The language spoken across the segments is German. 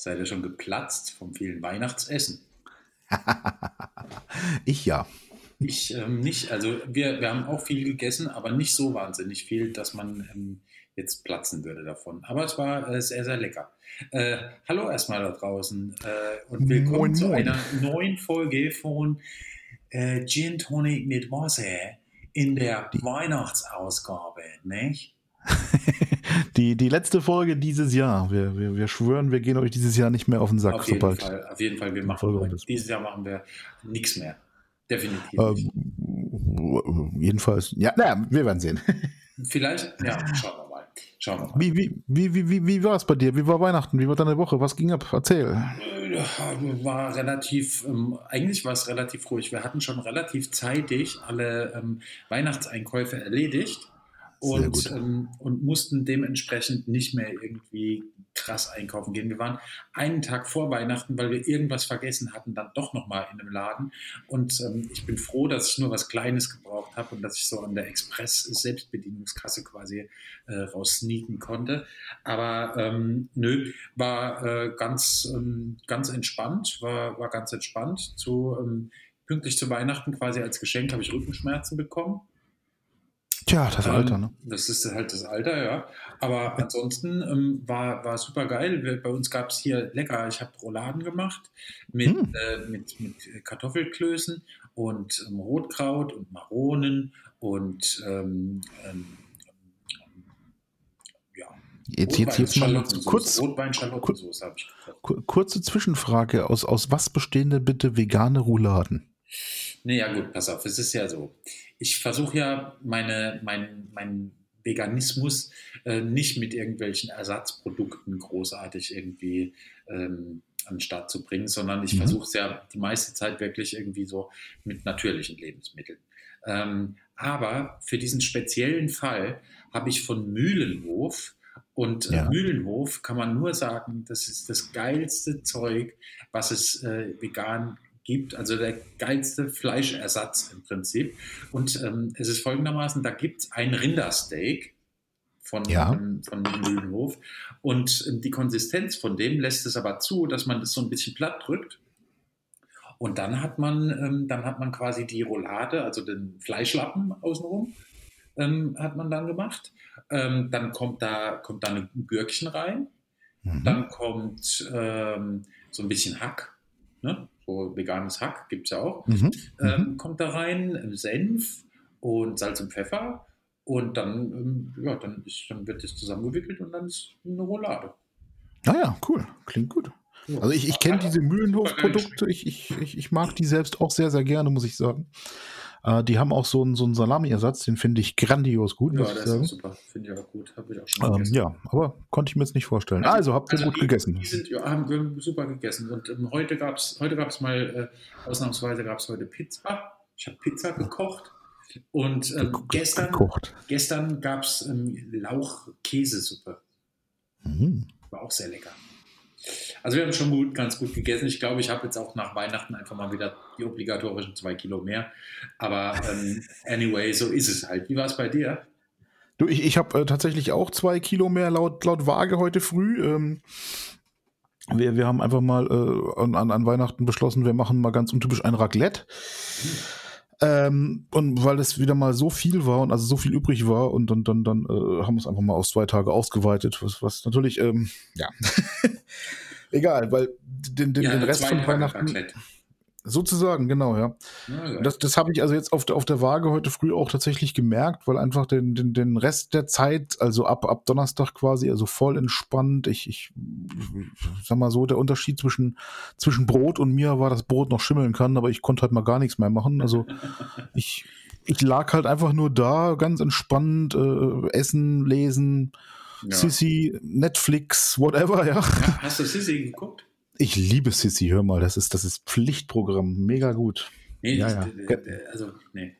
Seid ihr schon geplatzt vom vielen Weihnachtsessen? ich ja. Ich ähm, nicht. Also wir, wir haben auch viel gegessen, aber nicht so wahnsinnig viel, dass man ähm, jetzt platzen würde davon. Aber es war äh, sehr, sehr lecker. Äh, hallo erstmal da draußen äh, und willkommen moin, zu moin. einer neuen Folge von äh, Gin Tonic mit Wasser in der. Weihnachtsausgabe, nicht? die, die letzte Folge dieses Jahr. Wir, wir, wir schwören, wir gehen euch dieses Jahr nicht mehr auf den Sack. Auf jeden sobald Fall, auf jeden Fall. Wir machen dieses Jahr machen wir nichts mehr. Definitiv. Ähm, jedenfalls, ja, naja, wir werden sehen. Vielleicht, ja, schauen wir mal. Schauen wir mal. Wie, wie, wie, wie, wie, wie war es bei dir? Wie war Weihnachten? Wie war deine Woche? Was ging ab? Erzähl. Äh, war relativ, ähm, eigentlich war es relativ ruhig. Wir hatten schon relativ zeitig alle ähm, Weihnachtseinkäufe erledigt und, ähm, und mussten dementsprechend nicht mehr irgendwie krass einkaufen gehen. Wir waren einen Tag vor Weihnachten, weil wir irgendwas vergessen hatten, dann doch nochmal in einem Laden. Und ähm, ich bin froh, dass ich nur was Kleines gebraucht habe und dass ich so an der Express-Selbstbedienungskasse quasi äh, raussneaken konnte. Aber ähm, nö, war äh, ganz, ähm, ganz entspannt, war, war ganz entspannt. Zu, ähm, pünktlich zu Weihnachten quasi als Geschenk habe ich Rückenschmerzen bekommen. Tja, das ähm, Alter, ne? Das ist halt das Alter, ja. Aber ansonsten ähm, war, war super geil. Bei uns gab es hier lecker, ich habe Rouladen gemacht mit, hm. äh, mit, mit Kartoffelklößen und ähm, Rotkraut und Maronen und ähm, ähm, ja. Jetzt, jetzt, jetzt mal kurz, Rotwein Schalottensoße habe ich gekocht. Kurze Zwischenfrage: Aus, aus was bestehen denn bitte vegane Rouladen? Naja, gut, pass auf, es ist ja so ich versuche ja meine, mein, mein Veganismus äh, nicht mit irgendwelchen Ersatzprodukten großartig irgendwie ähm, an den Start zu bringen, sondern ich mhm. versuche es ja die meiste Zeit wirklich irgendwie so mit natürlichen Lebensmitteln. Ähm, aber für diesen speziellen Fall habe ich von Mühlenhof und äh, ja. Mühlenhof kann man nur sagen, das ist das geilste Zeug, was es äh, vegan gibt, also der geilste Fleischersatz im Prinzip. Und ähm, es ist folgendermaßen, da gibt es ein Rindersteak von, ja. ähm, von Mühlenhof und ähm, die Konsistenz von dem lässt es aber zu, dass man das so ein bisschen platt drückt. Und dann hat man, ähm, dann hat man quasi die Roulade, also den Fleischlappen außenrum, ähm, hat man dann gemacht. Ähm, dann kommt da, kommt da ein Gürkchen rein. Mhm. Dann kommt so ein bisschen Hack, ne? Veganes Hack gibt es ja auch, mhm. ähm, mhm. kommt da rein, Senf und Salz und Pfeffer und dann, ähm, ja, dann, ist, dann wird das zusammengewickelt und dann ist eine Roulade. Naja, ah cool, klingt gut. Also ich, ich kenne diese Mühlenhof-Produkte, ich, ich, ich mag die selbst auch sehr, sehr gerne, muss ich sagen. Äh, die haben auch so einen, so einen Salami-Ersatz, den finde ich grandios gut. Ja, das ist super. Finde ich auch gut. Habe ich auch schon ähm, Ja, aber konnte ich mir jetzt nicht vorstellen. Also, also habt ihr also gut die, gegessen? Die sind, ja, haben wir super gegessen. Und ähm, heute gab es heute gab's mal, äh, ausnahmsweise gab es heute Pizza. Ich habe Pizza gekocht. Und ähm, gestern, gestern gab es ähm, Lauch-Käsesuppe. Mhm. War auch sehr lecker. Also wir haben schon gut, ganz gut gegessen. Ich glaube, ich habe jetzt auch nach Weihnachten einfach mal wieder die obligatorischen zwei Kilo mehr. Aber ähm, anyway, so ist es halt. Wie war es bei dir? Du, ich, ich habe äh, tatsächlich auch zwei Kilo mehr laut, laut Waage heute früh. Ähm, wir, wir haben einfach mal äh, an, an Weihnachten beschlossen, wir machen mal ganz untypisch ein Raclette. Hm. Ähm, und weil es wieder mal so viel war und also so viel übrig war und dann, dann, dann äh, haben wir es einfach mal aus zwei Tage ausgeweitet, was, was natürlich, ähm, ja, egal, weil den, den, ja, den Rest von Weihnachten. Raclette. Sozusagen, genau, ja. ja das das habe ich also jetzt auf der, auf der Waage heute früh auch tatsächlich gemerkt, weil einfach den, den, den Rest der Zeit, also ab, ab Donnerstag quasi, also voll entspannt. Ich, ich sag mal so, der Unterschied zwischen, zwischen Brot und mir war, dass Brot noch schimmeln kann, aber ich konnte halt mal gar nichts mehr machen. Also ich, ich lag halt einfach nur da, ganz entspannt, äh, essen, lesen, ja. Sissy, Netflix, whatever, ja. ja hast du Sissy geguckt? Ich liebe Sissy, hör mal, das ist, das ist Pflichtprogramm, mega gut. Nee, ja, ja. also, nee.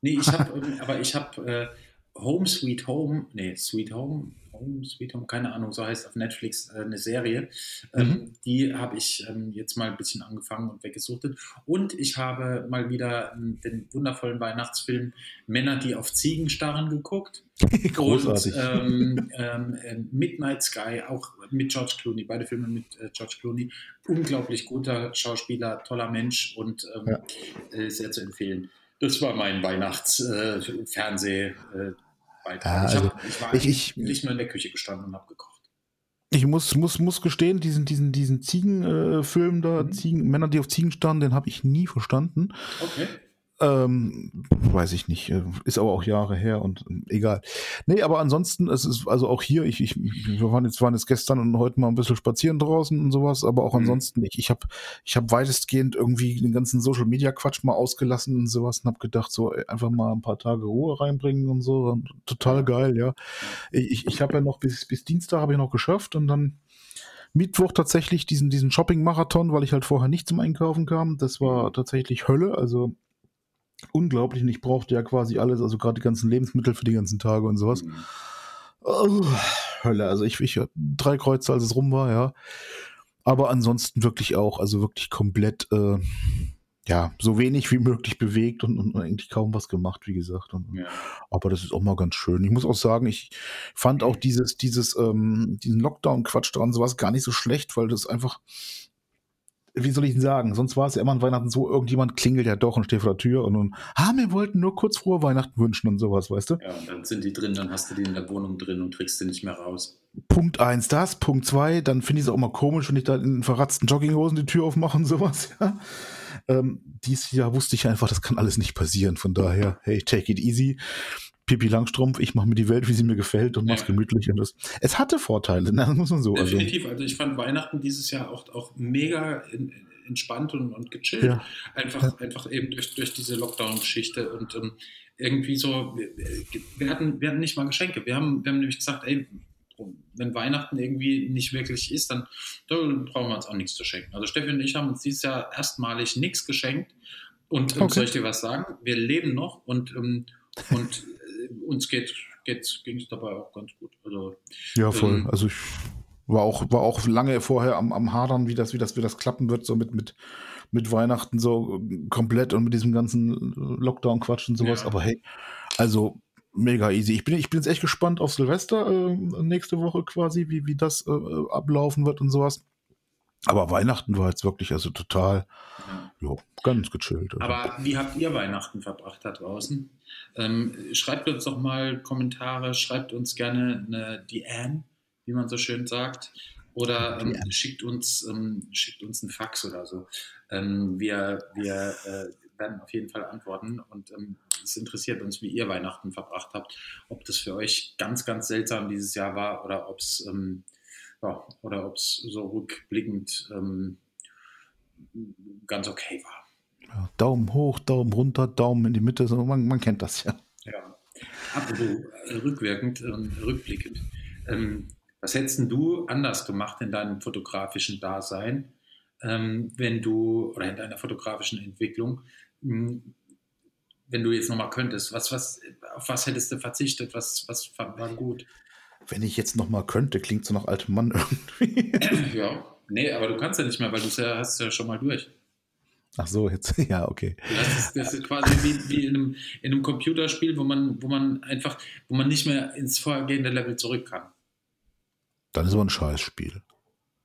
Nee, ich habe, aber ich habe äh, Home Sweet Home, nee, Sweet Home, Home Sweet Home, keine Ahnung, so heißt auf Netflix äh, eine Serie. Ähm, mhm. Die habe ich ähm, jetzt mal ein bisschen angefangen und weggesuchtet. Und ich habe mal wieder ähm, den wundervollen Weihnachtsfilm Männer, die auf Ziegen starren geguckt. Großartig. Und, ähm, ähm, äh, Midnight Sky, auch mit George Clooney, beide Filme mit äh, George Clooney. Unglaublich guter Schauspieler, toller Mensch und ähm, ja. äh, sehr zu empfehlen. Das war mein Weihnachtsfernseh. Äh. Ja, also ich, hab, ich war ich, ich, nicht nur in der Küche gestanden und habe gekocht. Ich muss, muss, muss gestehen, diesen, diesen, diesen Ziegenfilm äh, da, mhm. Ziegen, Männer, die auf Ziegen standen, den habe ich nie verstanden. Okay. Ähm, weiß ich nicht. Äh, ist aber auch Jahre her und äh, egal. Nee, aber ansonsten, es ist also auch hier, ich, ich, wir waren jetzt, waren jetzt gestern und heute mal ein bisschen spazieren draußen und sowas, aber auch mhm. ansonsten, ich, ich habe ich hab weitestgehend irgendwie den ganzen Social Media Quatsch mal ausgelassen und sowas und habe gedacht, so einfach mal ein paar Tage Ruhe reinbringen und so. Und total geil, ja. Ich, ich habe ja noch bis, bis Dienstag habe ich noch geschafft und dann Mittwoch tatsächlich diesen, diesen Shopping-Marathon, weil ich halt vorher nicht zum Einkaufen kam. Das war tatsächlich Hölle. Also unglaublich und ich brauchte ja quasi alles, also gerade die ganzen Lebensmittel für die ganzen Tage und sowas. Mhm. Oh, Hölle, also ich, ich drei Kreuze, als es rum war, ja. Aber ansonsten wirklich auch, also wirklich komplett, äh, ja, so wenig wie möglich bewegt und, und, eigentlich kaum was gemacht, wie gesagt. Und, ja. Aber das ist auch mal ganz schön. Ich muss auch sagen, ich fand auch dieses, dieses, ähm, diesen Lockdown-Quatsch dran, sowas gar nicht so schlecht, weil das einfach, wie soll ich denn sagen? Sonst war es ja immer an Weihnachten so, irgendjemand klingelt ja doch und steht vor der Tür und nun, ah, wir wollten nur kurz frohe Weihnachten wünschen und sowas, weißt du? Ja, und dann sind die drin, dann hast du die in der Wohnung drin und kriegst sie nicht mehr raus. Punkt eins das, Punkt zwei, dann finde ich es auch mal komisch, wenn ich da in verratzten Jogginghosen die Tür aufmache und sowas, ja. Ähm, dies Jahr wusste ich einfach, das kann alles nicht passieren. Von daher, hey, take it easy. Pipi Langstrumpf, ich mache mir die Welt, wie sie mir gefällt und mach's ja. gemütlich. Und das, es hatte Vorteile, ne? das muss man so. Definitiv. Also, also ich fand Weihnachten dieses Jahr auch, auch mega in, entspannt und, und gechillt. Ja. Einfach, ja. einfach eben durch, durch diese Lockdown-Geschichte und ähm, irgendwie so, wir, wir, hatten, wir hatten nicht mal Geschenke. Wir haben, wir haben nämlich gesagt, ey, wenn Weihnachten irgendwie nicht wirklich ist, dann, brauchen wir uns auch nichts zu schenken. Also Steffi und ich haben uns dieses Jahr erstmalig nichts geschenkt. Und ähm, okay. soll ich dir was sagen? Wir leben noch und, ähm, und äh, uns geht ging es dabei auch ganz gut. Also, ja, voll. Ähm, also ich war auch, war auch lange vorher am, am Hadern, wie das, wie das, wie das klappen wird, so mit, mit, mit Weihnachten so komplett und mit diesem ganzen Lockdown-Quatsch und sowas. Ja. Aber hey, also mega easy. Ich bin, ich bin jetzt echt gespannt auf Silvester äh, nächste Woche quasi, wie, wie das äh, ablaufen wird und sowas. Aber Weihnachten war jetzt wirklich also total, ja. jo, ganz gechillt. Also. Aber wie habt ihr Weihnachten verbracht da draußen? Ähm, schreibt uns doch mal Kommentare, schreibt uns gerne eine DM, wie man so schön sagt, oder ähm, schickt, uns, ähm, schickt uns einen Fax oder so. Ähm, wir wir äh, werden auf jeden Fall antworten und ähm, es interessiert uns, wie ihr Weihnachten verbracht habt, ob das für euch ganz, ganz seltsam dieses Jahr war oder ob es ähm, ja, oder ob es so rückblickend ähm, ganz okay war. Ja, Daumen hoch, Daumen runter, Daumen in die Mitte, so, man, man kennt das ja. Ja, apropos äh, rückwirkend, ähm, rückblickend. Ähm, was hättest du anders gemacht in deinem fotografischen Dasein, ähm, wenn du, oder in deiner fotografischen Entwicklung, wenn du jetzt nochmal könntest? Was, was, auf was hättest du verzichtet? Was, was war gut? Wenn ich jetzt nochmal könnte, klingt so nach altem Mann irgendwie. ja, nee, aber du kannst ja nicht mehr, weil du ja, hast ja schon mal durch. Ach so, jetzt, ja, okay. Das ist, das ist quasi wie, wie in, einem, in, einem, Computerspiel, wo man, wo man einfach, wo man nicht mehr ins vorhergehende Level zurück kann. Dann ist aber ein Scheißspiel.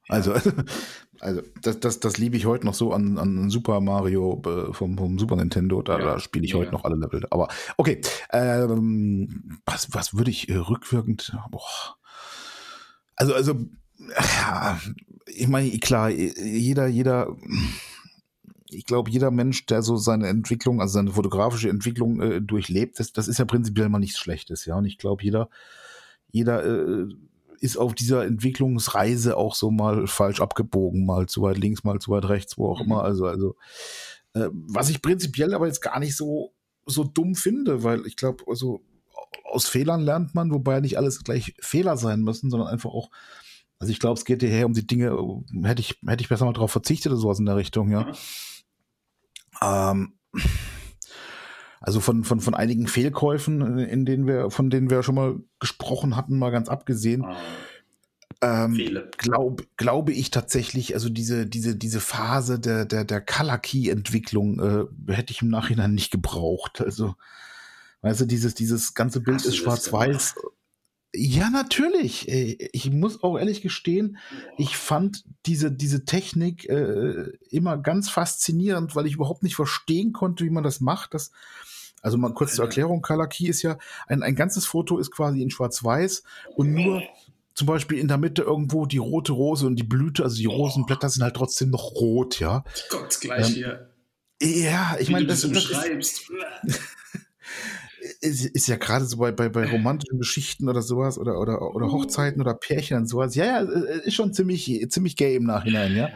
Also, also das, das, das liebe ich heute noch so an, an Super Mario äh, vom, vom Super Nintendo. Da, ja, da spiele ich ja. heute noch alle Level. Aber okay, ähm, was, was würde ich äh, rückwirkend. Boah. Also, also, ja, ich meine, klar, jeder, jeder, ich glaube, jeder Mensch, der so seine Entwicklung, also seine fotografische Entwicklung äh, durchlebt, das, das ist ja prinzipiell mal nichts Schlechtes, ja. Und ich glaube, jeder, jeder äh, ist auf dieser Entwicklungsreise auch so mal falsch abgebogen, mal zu weit links, mal zu weit rechts, wo auch mhm. immer. Also, also äh, was ich prinzipiell aber jetzt gar nicht so, so dumm finde, weil ich glaube, also aus Fehlern lernt man, wobei nicht alles gleich Fehler sein müssen, sondern einfach auch, also ich glaube, es geht hierher um die Dinge, hätte ich, hätte ich besser mal darauf verzichtet oder sowas in der Richtung, ja. Mhm. Ähm, Also von, von, von einigen Fehlkäufen, in denen wir, von denen wir schon mal gesprochen hatten, mal ganz abgesehen. Oh. Ähm, glaub, glaube ich tatsächlich, also diese, diese, diese Phase der, der, der Color Key Entwicklung äh, hätte ich im Nachhinein nicht gebraucht. Also, weißt du, dieses, dieses ganze Bild Hast ist schwarz-weiß. Ja, natürlich. Äh, ich muss auch ehrlich gestehen, ich fand diese, diese Technik äh, immer ganz faszinierend, weil ich überhaupt nicht verstehen konnte, wie man das macht. Das, also mal kurz zur Erklärung, Color Key ist ja, ein, ein ganzes Foto ist quasi in schwarz-weiß und nur zum Beispiel in der Mitte irgendwo die rote Rose und die Blüte, also die oh. Rosenblätter sind halt trotzdem noch rot, ja. Gott, gleich ähm, hier. Ja, ich meine, das, das, das ist, ist, ist, ja gerade so bei, bei, bei romantischen Geschichten oder sowas oder, oder, oder Hochzeiten oder Pärchen und sowas. Ja, ja, ist schon ziemlich, ziemlich gay im Nachhinein, ja.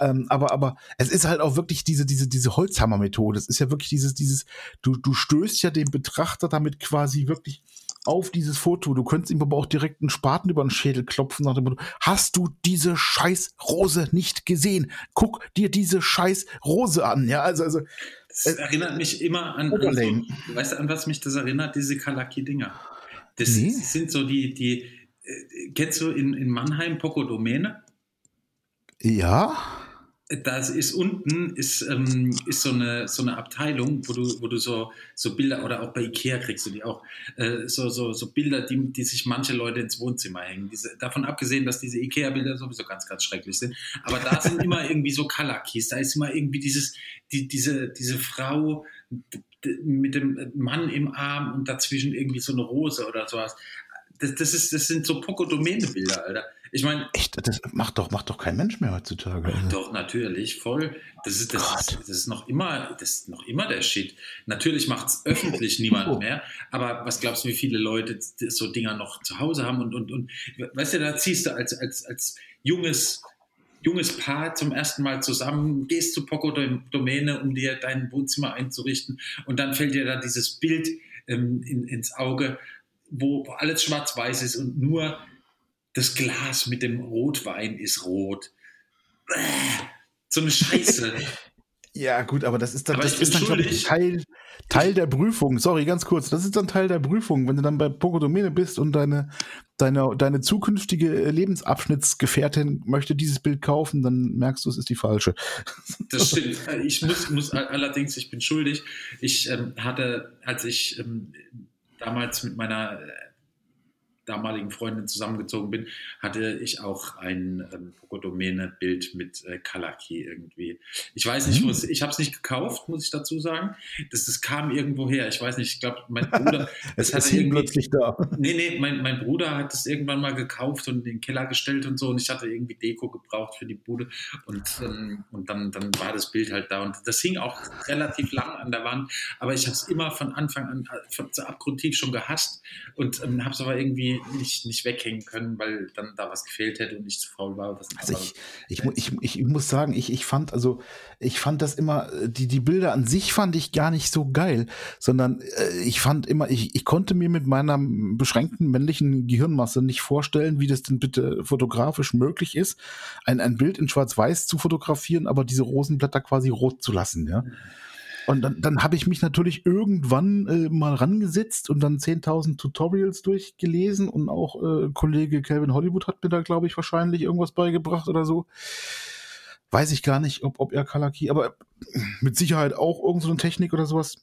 Ähm, aber, aber es ist halt auch wirklich diese, diese, diese Holzhammer-Methode. Es ist ja wirklich dieses, dieses, du, du stößt ja den Betrachter damit quasi wirklich auf dieses Foto. Du könntest ihm aber auch direkt einen Spaten über den Schädel klopfen nach dem Motto, hast du diese scheiß Rose nicht gesehen? Guck dir diese scheiß Rose an. Ja, also, also. Das äh, erinnert mich immer an, an so, weißt du, an was mich das erinnert? Diese Kalaki-Dinger. Das nee. sind so die, die, äh, kennst du in, in Mannheim Poco Domäne? Ja das ist unten ist, ähm, ist so, eine, so eine Abteilung, wo du, wo du so, so Bilder oder auch bei Ikea kriegst du die auch, äh, so, so, so Bilder, die, die sich manche Leute ins Wohnzimmer hängen. Diese, davon abgesehen, dass diese Ikea-Bilder sowieso ganz, ganz schrecklich sind. Aber da sind immer irgendwie so Kalakis, da ist immer irgendwie dieses, die, diese, diese Frau mit dem Mann im Arm und dazwischen irgendwie so eine Rose oder sowas. Das, das, ist, das sind so Pokodomäne-Bilder, Alter. Ich meine. Echt? Das macht doch, macht doch kein Mensch mehr heutzutage. Also. Doch, natürlich, voll. Das ist, das, ist, das ist noch immer, das ist noch immer der Shit. Natürlich macht es öffentlich niemand oh. mehr, aber was glaubst du, wie viele Leute so Dinger noch zu Hause haben und, und, und weißt du, da ziehst du als, als, als junges, junges Paar zum ersten Mal zusammen, gehst zu Poco Domäne, um dir dein Wohnzimmer einzurichten und dann fällt dir da dieses Bild ähm, in, ins Auge, wo, wo alles schwarz-weiß ist und nur das Glas mit dem Rotwein ist rot. So eine Scheiße. Ja, gut, aber das ist dann, das ist dann glaube ich, Teil, Teil der Prüfung. Sorry, ganz kurz. Das ist dann Teil der Prüfung. Wenn du dann bei Pokodomene bist und deine, deine, deine zukünftige Lebensabschnittsgefährtin möchte dieses Bild kaufen, dann merkst du, es ist die falsche. Das stimmt. Ich muss, muss allerdings, ich bin schuldig. Ich ähm, hatte, als ich ähm, damals mit meiner damaligen Freundin zusammengezogen bin, hatte ich auch ein ähm, Pokodomäne-Bild mit äh, Kalaki irgendwie. Ich weiß nicht, mhm. ich habe es nicht gekauft, muss ich dazu sagen. Das, das kam irgendwo her. Ich weiß nicht, ich glaube, mein Bruder. es ist plötzlich da. Nee, nee, mein, mein Bruder hat es irgendwann mal gekauft und in den Keller gestellt und so. Und ich hatte irgendwie Deko gebraucht für die Bude. Und, ähm, und dann, dann war das Bild halt da. Und das hing auch relativ lang an der Wand. Aber ich habe es immer von Anfang an äh, von, abgrundtief schon gehasst und ähm, habe es aber irgendwie nicht, nicht weghängen können, weil dann da was gefehlt hätte und ich zu faul war. also ich, ich, ich, ich, muss sagen, ich, ich fand, also ich fand das immer, die, die Bilder an sich fand ich gar nicht so geil, sondern äh, ich fand immer, ich, ich konnte mir mit meiner beschränkten männlichen Gehirnmasse nicht vorstellen, wie das denn bitte fotografisch möglich ist, ein, ein Bild in Schwarz-Weiß zu fotografieren, aber diese Rosenblätter quasi rot zu lassen, ja. Mhm. Und dann, dann habe ich mich natürlich irgendwann äh, mal rangesetzt und dann 10.000 Tutorials durchgelesen und auch äh, Kollege Calvin Hollywood hat mir da, glaube ich, wahrscheinlich irgendwas beigebracht oder so. Weiß ich gar nicht, ob, ob er Kalaki, aber mit Sicherheit auch irgendeine so Technik oder sowas.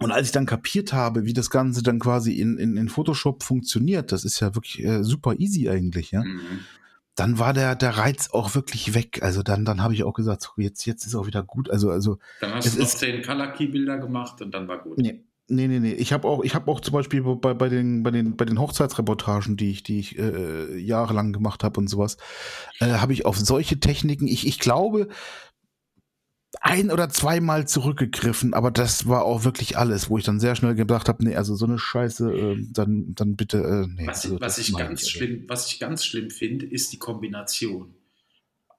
Und als ich dann kapiert habe, wie das Ganze dann quasi in, in, in Photoshop funktioniert, das ist ja wirklich äh, super easy eigentlich, ja. Mhm dann war der, der Reiz auch wirklich weg. Also dann, dann habe ich auch gesagt, so, jetzt, jetzt ist auch wieder gut. Also, also. Dann hast du noch zehn Color Key Bilder gemacht und dann war gut. Nee. Nee, nee, nee. Ich habe auch, ich habe auch zum Beispiel bei, bei den, bei den, bei den Hochzeitsreportagen, die ich, die ich äh, jahrelang gemacht habe und sowas, äh, habe ich auf solche Techniken. Ich, ich glaube, ein oder zweimal zurückgegriffen, aber das war auch wirklich alles, wo ich dann sehr schnell gedacht habe, nee, also so eine Scheiße, äh, dann, dann bitte, äh, nee. Was, also, was ich ganz ich, schlimm, was ich ganz schlimm finde, ist die Kombination.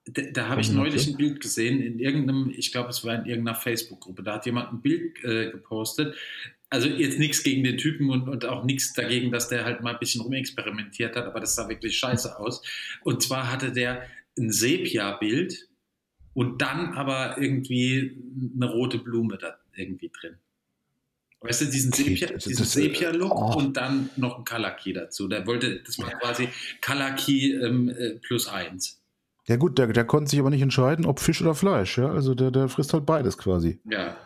Da, da habe ich neulich ein Bild gesehen in irgendeinem, ich glaube, es war in irgendeiner Facebook-Gruppe. Da hat jemand ein Bild äh, gepostet. Also jetzt nichts gegen den Typen und, und auch nichts dagegen, dass der halt mal ein bisschen rumexperimentiert hat, aber das sah wirklich scheiße aus. Und zwar hatte der ein Sepia-Bild und dann aber irgendwie eine rote Blume da irgendwie drin. Weißt du, diesen Sepia, diesen Sepia-Look oh. und dann noch ein Kalaki dazu. Der wollte, das war quasi Kalaki ähm, äh, plus eins. Ja gut, der, der konnte sich aber nicht entscheiden, ob Fisch oder Fleisch. Ja? Also der, der frisst halt beides quasi. Ja.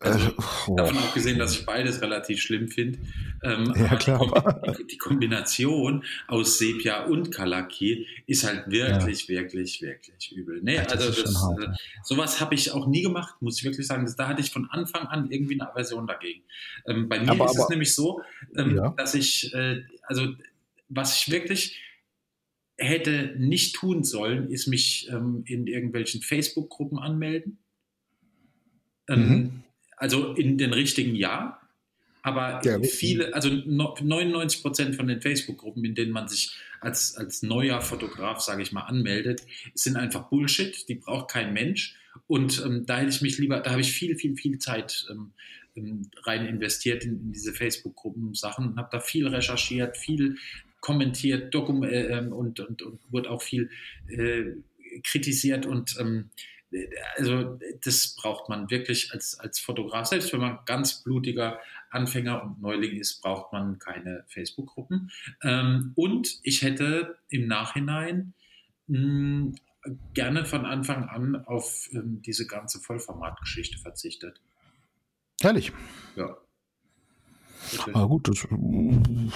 Also, oh. Davon abgesehen, dass ich beides relativ schlimm finde. Ähm, ja, klar. Die, die, Kombination aus Sepia und Kalaki ist halt wirklich, ja. wirklich, wirklich übel. Nee, ja, das also das, hart, äh, sowas habe ich auch nie gemacht, muss ich wirklich sagen. Das, da hatte ich von Anfang an irgendwie eine Aversion dagegen. Ähm, bei mir aber, ist aber, es nämlich so, ähm, ja. dass ich, äh, also was ich wirklich hätte nicht tun sollen, ist mich ähm, in irgendwelchen Facebook-Gruppen anmelden. Ähm, mhm also in den richtigen Jahr. Aber ja, viele, also 99 Prozent von den Facebook-Gruppen, in denen man sich als, als neuer Fotograf, sage ich mal, anmeldet, sind einfach Bullshit. Die braucht kein Mensch. Und ähm, da hätte ich mich lieber, da habe ich viel, viel, viel Zeit ähm, ähm rein investiert in, in diese Facebook-Gruppen-Sachen und habe da viel recherchiert, viel kommentiert dokum äh, ähm, und, und, und wurde auch viel äh, kritisiert und ähm, also das braucht man wirklich als, als Fotograf. Selbst wenn man ganz blutiger Anfänger und Neuling ist, braucht man keine Facebook-Gruppen. Ähm, und ich hätte im Nachhinein mh, hm, gerne von Anfang an auf ähm, diese ganze Vollformatgeschichte verzichtet. Herrlich. Ja. Ah, gut, das,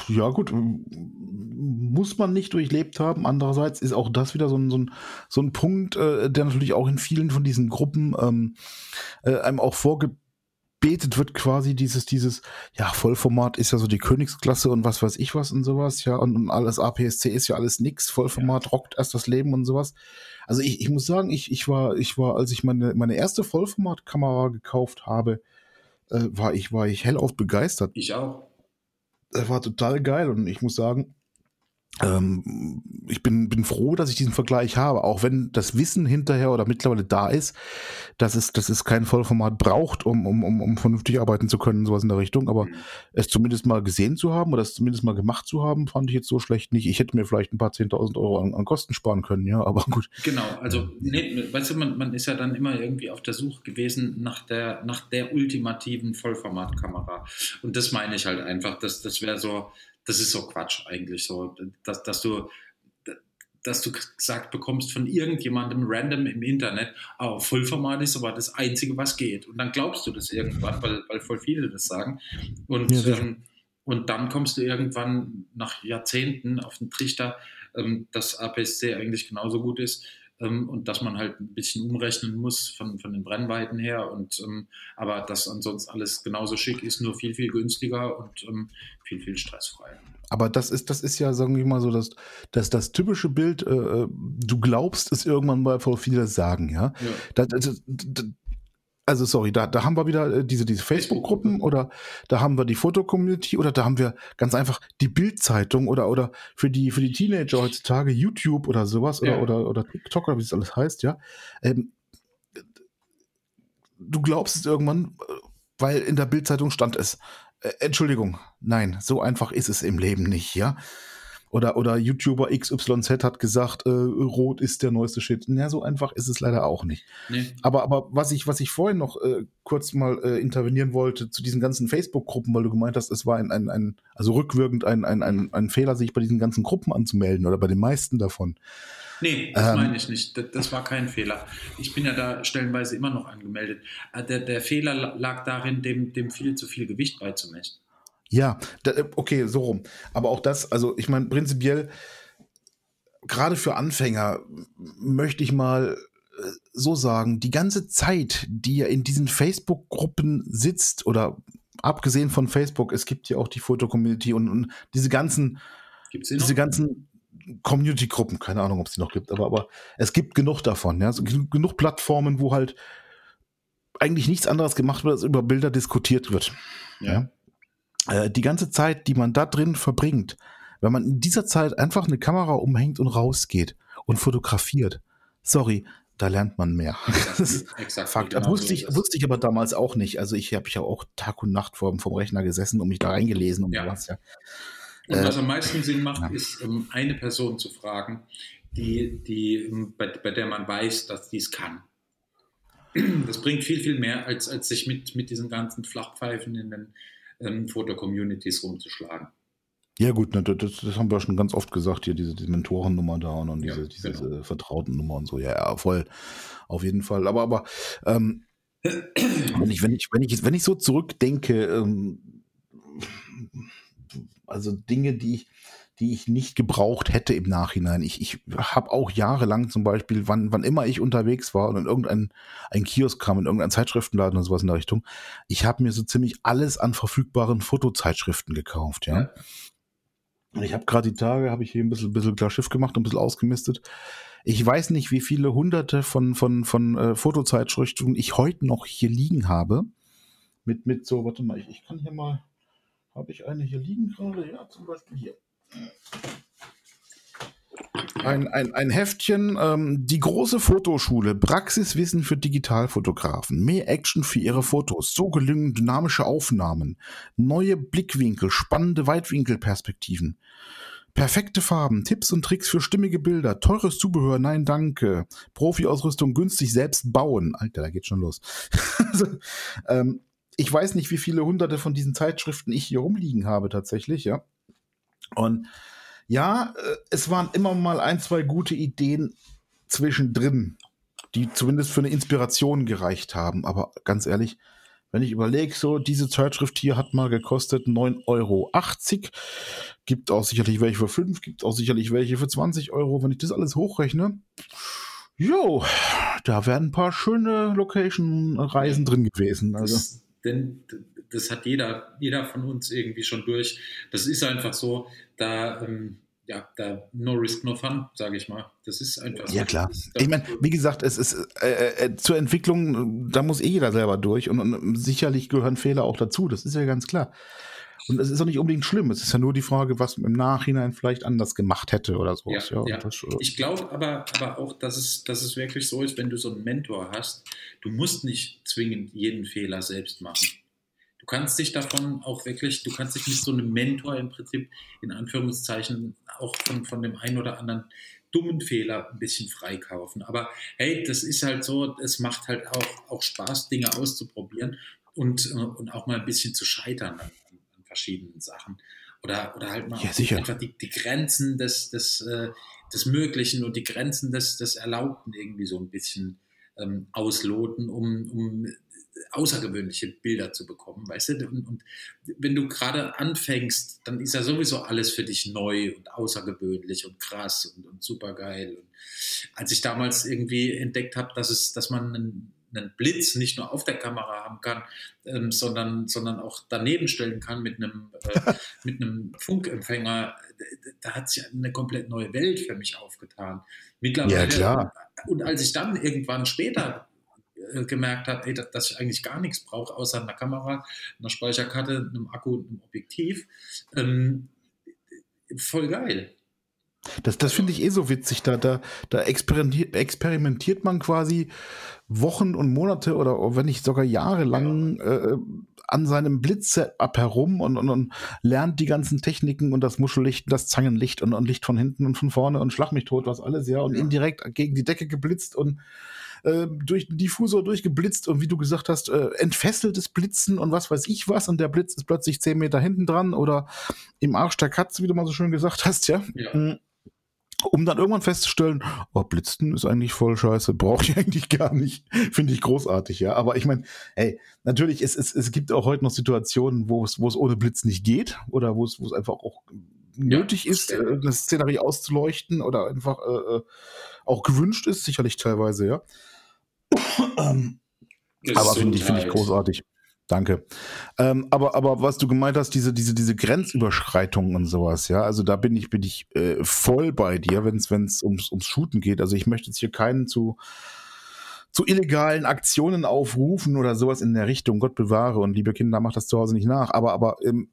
ja gut, muss man nicht durchlebt haben. Andererseits ist auch das wieder so ein, so ein, so ein Punkt, äh, der natürlich auch in vielen von diesen Gruppen ähm, äh, einem auch vorgebetet wird, quasi dieses, dieses, ja, Vollformat ist ja so die Königsklasse und was weiß ich was und sowas, ja, und, und alles APS-C ist ja alles nix, Vollformat ja. rockt erst das Leben und sowas. Also ich, ich muss sagen, ich, ich war, ich war, als ich meine, meine erste Vollformatkamera gekauft habe, äh, war ich, war ich hellauf begeistert. Ich auch. Das war total geil und ich muss sagen, ähm, ich bin, bin froh, dass ich diesen Vergleich habe, auch wenn das Wissen hinterher oder mittlerweile da ist, dass es, dass es kein Vollformat braucht, um, um, um, um vernünftig arbeiten zu können, sowas in der Richtung. Aber mhm. es zumindest mal gesehen zu haben oder es zumindest mal gemacht zu haben, fand ich jetzt so schlecht nicht. Ich hätte mir vielleicht ein paar 10.000 Euro an, an, Kosten sparen können, ja, aber gut. Genau, also, nee, weißt du, man, man ist ja dann immer irgendwie auf der Suche gewesen nach der, nach der ultimativen Vollformatkamera. Und das meine ich halt einfach, dass das wäre so, das ist so Quatsch eigentlich so, dass, dass du dass du gesagt bekommst von irgendjemandem random im Internet, oh, Vollformat ist aber das Einzige, was geht. Und dann glaubst du das irgendwann, weil, weil voll viele das sagen. Und, ja, ähm, und dann kommst du irgendwann nach Jahrzehnten auf den Trichter, ähm, dass APS-C eigentlich genauso gut ist ähm, und dass man halt ein bisschen umrechnen muss von, von den Brennweiten her. Und, ähm, aber dass ansonsten alles genauso schick ist, nur viel, viel günstiger und ähm, viel, viel stressfreier. Aber das ist, das ist ja, sagen wir mal so, dass, dass das typische Bild, äh, äh du glaubst es irgendwann mal vor viele sagen, ja. ja. Das, das, das, also sorry, da, da haben wir wieder äh, diese, diese Facebook-Gruppen oder da haben wir die Foto-Community oder da haben wir ganz einfach die Bild-Zeitung oder, oder für die, für die Teenager heutzutage YouTube oder sowas ja. oder, oder, oder TikTok oder wie es alles heißt, ja. Ähm, du glaubst es irgendwann, weil in der Bild-Zeitung stand es. Äh, Entschuldigung, nein, so einfach ist es im Leben nicht, ja oder, oder YouTuber XYZ hat gesagt, äh, Rot ist der neueste Shit. Ja, so einfach ist es leider auch nicht. Nee. Aber, aber was ich, was ich vorhin noch äh, kurz mal äh, intervenieren wollte zu diesen ganzen Facebook-Gruppen, weil du gemeint hast, es war ein, ein, ein also rückwirkend ein, ein, ein, ein Fehler, sich bei diesen ganzen Gruppen anzumelden oder bei den meisten davon. Nee, das ähm, meine ich nicht. Das, das, war kein Fehler. Ich bin ja da stellenweise immer noch angemeldet. Äh, der, der Fehler lag darin, dem, dem viel zu viel Gewicht beizumessen. Ja, da, äh, okay, so rum. Aber auch das, also ich meine, prinzipiell, gerade für Anfänger möchte ich mal äh, so sagen, die ganze Zeit, die ihr in diesen Facebook-Gruppen sitzt oder abgesehen von Facebook, es gibt ja auch die Foto-Community und, und, diese ganzen, diese ganzen Community-Gruppen, keine Ahnung, ob es die noch gibt, aber, aber es gibt genug davon, ja, also genug Plattformen, wo halt eigentlich nichts anderes gemacht wird, als über Bilder diskutiert wird. ja? ja? Äh, die ganze Zeit, die man da drin verbringt, wenn man in dieser Zeit einfach eine Kamera umhängt und rausgeht und fotografiert, sorry, da lernt man mehr. Exakt, das ist exakt, Fakt. Genau wusste, ich, wusste ich aber damals auch nicht. Also ich habe ja auch Tag und Nacht vor vom Rechner gesessen und mich da reingelesen und ja. sowas. Ja. Und was am meisten Sinn macht, ja. ist, um, eine Person zu fragen, die, die, bei, bei der man weiß, dass die es kann. Das bringt viel, viel mehr, als, als sich mit, mit diesen ganzen Flachpfeifen in den ähm, Foto-Communities rumzuschlagen. Ja, gut, das, das, haben wir schon ganz oft gesagt, hier, diese, diese Mentorennummer da und, und diese, ja, diese genau. vertrauten Nummer und so. Ja, ja, voll. Auf jeden Fall. Aber, aber ähm, wenn, ich, wenn, ich, wenn, ich, wenn ich so zurückdenke, ähm, also Dinge, die ich, die ich nicht gebraucht hätte im Nachhinein. Ich, ich habe auch jahrelang zum Beispiel, wann, wann immer ich unterwegs war und in irgendein ein Kiosk kam, in irgendein Zeitschriftenladen oder sowas in der Richtung, ich habe mir so ziemlich alles an verfügbaren Fotozeitschriften gekauft, ja. Und ich habe gerade die Tage, habe ich hier ein bisschen, bisschen klar Schiff gemacht, ein bisschen ausgemistet. Ich weiß nicht, wie viele hunderte von, von, von äh, Fotozeitschriften ich heute noch hier liegen habe. Mit, mit so, warte mal, ich, ich kann hier mal, habe ich eine hier liegen gerade? Ja, zum Beispiel hier. Ein, ein, ein Heftchen, ähm, die große Fotoschule, Praxiswissen für Digitalfotografen, mehr Action für ihre Fotos, so gelungen dynamische Aufnahmen, neue Blickwinkel, spannende Weitwinkelperspektiven, perfekte Farben, Tipps und Tricks für stimmige Bilder, teures Zubehör, nein danke, Profi-Ausrüstung günstig selbst bauen. Alter, da geht schon los. ähm, ich weiß nicht, wie viele hunderte von diesen Zeitschriften ich hier rumliegen habe tatsächlich, ja. Und ja, äh, es waren immer mal ein, zwei gute Ideen zwischendrin, die zumindest für eine Inspiration gereicht haben. Aber ganz ehrlich, wenn ich überlege, so diese Zeitschrift hier hat mal gekostet 9,80 Euro. Gibt auch sicherlich welche für 5, gibt auch sicherlich welche für 20 Euro. Wenn ich das alles hochrechne, jo, da wären ein paar schöne Location-Reisen drin gewesen. Also. Das, denn das hat jeder, jeder von uns irgendwie schon durch. Das ist einfach so, da, ähm, ja, da no risk, no fun, sage ich mal. Das ist einfach so. Ja, klar. Ich meine, wie gesagt, es ist äh, äh, zur Entwicklung, da muss eh jeder selber durch und, und, sicherlich gehören Fehler auch dazu, das ist ja ganz klar. Und es ist auch nicht unbedingt schlimm. Es ist ja nur die Frage, was man im Nachhinein vielleicht anders gemacht hätte oder so. Ja, ja, ja. Das, äh ich glaube aber, aber auch, dass es, dass es wirklich so ist, wenn du so einen Mentor hast, du musst nicht zwingend jeden Fehler selbst machen. Du kannst dich davon auch wirklich, du kannst dich mit so einem Mentor im Prinzip in Anführungszeichen auch von, von dem einen oder anderen dummen Fehler ein bisschen freikaufen. Aber hey, das ist halt so, es macht halt auch, auch Spaß, Dinge auszuprobieren und, äh, und auch mal ein bisschen zu scheitern verschiedenen Sachen. Oder, oder halt mal ja, einfach die, die Grenzen des, des, äh, des Möglichen und die Grenzen des, des Erlaubten irgendwie so ein bisschen ähm, ausloten, um, um außergewöhnliche Bilder zu bekommen, weißt du? Und, und wenn du gerade anfängst, dann ist ja sowieso alles für dich neu und außergewöhnlich und krass und, und super geil. Und als ich damals irgendwie entdeckt habe, dass es, dass man einen, einen Blitz nicht nur auf der Kamera haben kann, ähm, sondern, sondern auch daneben stellen kann mit einem, äh, mit einem Funkempfänger, da hat sich eine komplett neue Welt für mich aufgetan. Mittlerweile, ja, klar. Und als ich dann irgendwann später äh, gemerkt habe, ey, dass ich eigentlich gar nichts brauche, außer einer Kamera, einer Speicherkarte, einem Akku und einem Objektiv. Ähm, voll geil. Das, das finde ich eh so witzig. Da, da, da experimentiert, experimentiert man quasi Wochen und Monate oder wenn nicht sogar Jahre lang äh, an seinem Blitzsetup herum und, und, und, lernt die ganzen Techniken und das Muschellicht, das Zangenlicht und, und Licht von hinten und von vorne und Schlag mich tot, was alles, ja, und ja. indirekt gegen die Decke geblitzt und äh, durch den Diffusor durchgeblitzt und wie du gesagt hast, äh, entfesseltes Blitzen und was weiß ich was und der Blitz ist plötzlich zehn Meter hinten dran oder im Arsch der Katze, wie du mal so schön gesagt hast, ja. ja. Um dann irgendwann festzustellen, oh, Blitzen ist eigentlich voll scheiße, brauche ich eigentlich gar nicht. Finde ich großartig, ja. Aber ich meine, hey, natürlich, es, es, es gibt auch heute noch Situationen, wo es, wo es ohne Blitz nicht geht oder wo es, wo es einfach auch nötig ja, ist, äh, eine Szenerie auszuleuchten oder einfach äh, äh, auch gewünscht ist, sicherlich teilweise, ja ähm, aber finde ich, find ich großartig. Danke. Ähm, aber, aber was du gemeint hast, diese, diese, diese Grenzüberschreitungen und sowas, ja, also da bin ich, bin ich äh, voll bei dir, wenn es ums, ums Shooten geht. Also ich möchte jetzt hier keinen zu, zu illegalen Aktionen aufrufen oder sowas in der Richtung, Gott bewahre und liebe Kinder, macht das zu Hause nicht nach. Aber, aber ähm,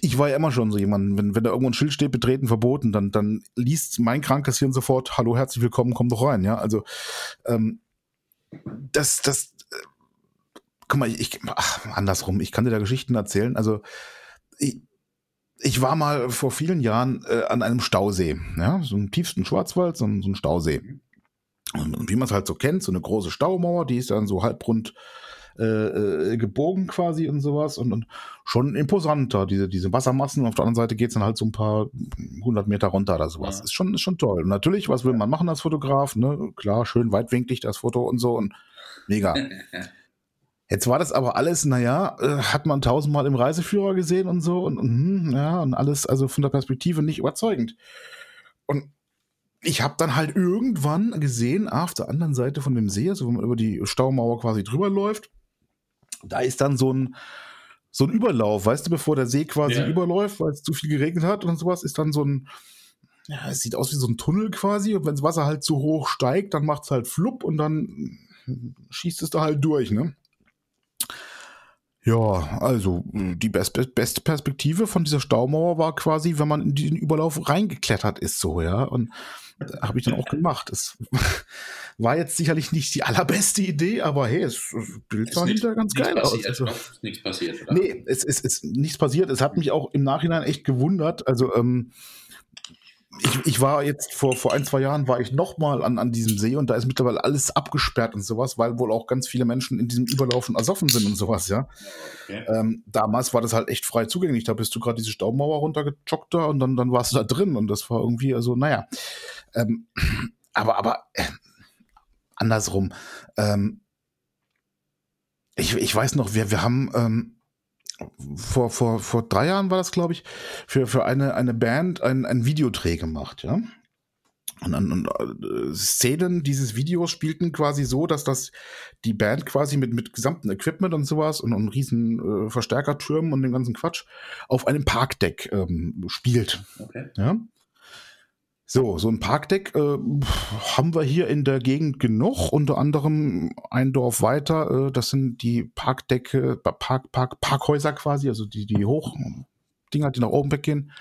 ich war ja immer schon so jemand, wenn, wenn da irgendwo ein Schild steht, betreten, verboten, dann, dann liest mein krankes Hirn sofort, hallo, herzlich willkommen, komm doch rein, ja. Also ähm, das, das, guck mal, ich, ach, andersrum, ich kann dir da Geschichten erzählen. Also, ich, ich war mal vor vielen Jahren äh, an einem Stausee, ja, so im tiefsten Schwarzwald, so, so ein Stausee. Und wie man es halt so kennt, so eine große Staumauer, die ist dann so halbrund äh, äh, gebogen quasi und sowas und, und, schon imposanter, diese, diese Wassermassen. Auf der anderen Seite geht es dann halt so ein paar hundert Meter runter oder sowas. Ja. Ist, schon, ist schon toll. Und natürlich, was will man machen als Fotograf? Ne? Klar, schön weitwinklig das Foto und so und mega. Jetzt war das aber alles, naja, äh, hat man tausendmal im Reiseführer gesehen und so und, und hm, ja, und alles, also von der Perspektive nicht überzeugend. Und ich habe dann halt irgendwann gesehen, auf der anderen Seite von dem See, also wenn man über die Staumauer quasi drüber läuft, da ist dann so ein, so ein Überlauf, weißt du, bevor der See quasi ja. überläuft, weil es zu viel geregnet hat und sowas, ist dann so ein, ja, es sieht aus wie so ein Tunnel quasi und wenn das Wasser halt zu hoch steigt, dann macht es halt flupp und dann schießt es da halt durch, ne? Ja, also die best, beste Perspektive von dieser Staumauer war quasi, wenn man in diesen Überlauf reingeklettert ist, so, ja. Und habe ich dann auch gemacht. Es war jetzt sicherlich nicht die allerbeste Idee, aber hey, es Bild sah hinterher ganz geil aus. Also, ist nichts passiert, oder? Nee, es ist, ist nichts passiert. Es hat mich auch im Nachhinein echt gewundert. Also, ähm, ich, ich war jetzt vor, vor ein, zwei Jahren war ich nochmal an, an diesem See und da ist mittlerweile alles abgesperrt und sowas, weil wohl auch ganz viele Menschen in diesem Überlaufen ersoffen sind und sowas, ja. Okay. Ähm, damals war das halt echt frei zugänglich. Da bist du gerade diese Staumauer runtergejoggt da und dann, dann warst du da drin und das war irgendwie, also, naja. Ähm, aber, aber äh, andersrum. Ähm, ich, ich weiß noch, wir, wir haben ähm, vor, vor, vor drei Jahren war das, glaube ich, für, für eine, eine Band ein, ein Videodreh gemacht, ja. Und, und, und äh, Szenen dieses Videos spielten quasi so, dass das die Band quasi mit, mit gesamtem Equipment und sowas und, und riesen äh, Verstärkertürmen und dem ganzen Quatsch auf einem Parkdeck ähm, spielt. Okay. Ja? So, so ein Parkdeck äh, haben wir hier in der Gegend genug. Unter anderem ein Dorf weiter. Äh, das sind die Parkdecke, Park, Park, Parkhäuser quasi, also die, die Hochdinger, die nach oben weggehen.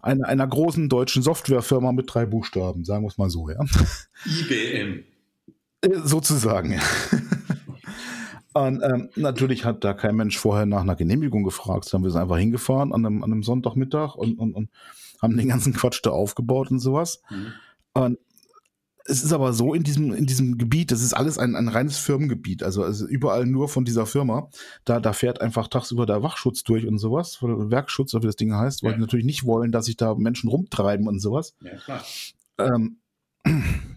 Eine, einer großen deutschen Softwarefirma mit drei Buchstaben, sagen wir es mal so, ja. IBM. Äh, sozusagen, ja. Und ähm, natürlich hat da kein Mensch vorher nach einer Genehmigung gefragt. Dann haben wir sind einfach hingefahren an einem, an einem Sonntagmittag und, und, und haben den ganzen Quatsch da aufgebaut und sowas. Mhm. Und es ist aber so in diesem, in diesem Gebiet, das ist alles ein, ein reines Firmengebiet, also, also überall nur von dieser Firma. Da, da fährt einfach tagsüber der Wachschutz durch und sowas, Werkschutz, wie das Ding heißt, weil ja. die natürlich nicht wollen, dass sich da Menschen rumtreiben und sowas. Ja, klar. Ähm,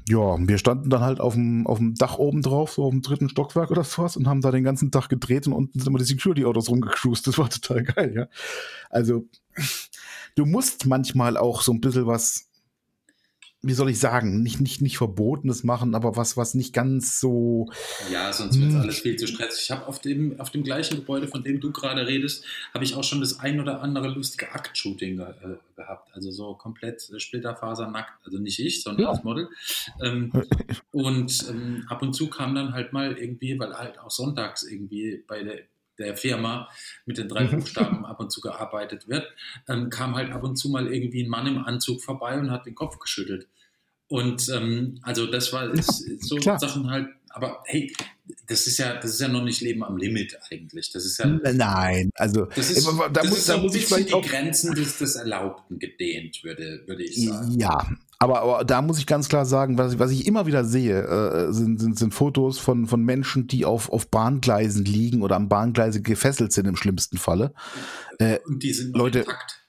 ja, wir standen dann halt auf dem, auf dem Dach oben drauf, so auf dem dritten Stockwerk oder sowas und haben da den ganzen Tag gedreht und unten sind immer die Security-Autos rumgecruised. Das war total geil, ja. Also, du musst manchmal auch so ein bisschen was, wie soll ich sagen, nicht, nicht, nicht Verbotenes machen, aber was, was nicht ganz so. Ja, sonst wird hm. alles viel zu stressig. Ich habe auf dem, auf dem gleichen Gebäude, von dem du gerade redest, habe ich auch schon das ein oder andere lustige Akt-Shooting ge äh, gehabt. Also so komplett äh, splitterfasernackt. Also nicht ich, sondern ja. das Model. Ähm, und ähm, ab und zu kam dann halt mal irgendwie, weil halt auch sonntags irgendwie bei der der Firma mit den drei mhm. Buchstaben ab und zu gearbeitet wird, ähm, kam halt ab und zu mal irgendwie ein Mann im Anzug vorbei und hat den Kopf geschüttelt. Und ähm, also das war ist, so Klar. Sachen halt, aber hey, das ist ja, das ist ja noch nicht Leben am Limit eigentlich. Das ist ja. Nein, also das ist, da das muss, ist so da muss ich vielleicht die Grenzen des, des Erlaubten gedehnt, würde, würde ich sagen. Ja, aber, aber da muss ich ganz klar sagen, was, was ich immer wieder sehe, äh, sind, sind, sind Fotos von, von Menschen, die auf, auf Bahngleisen liegen oder am Bahngleise gefesselt sind im schlimmsten Falle. Äh, Und die sind Leute, intakt.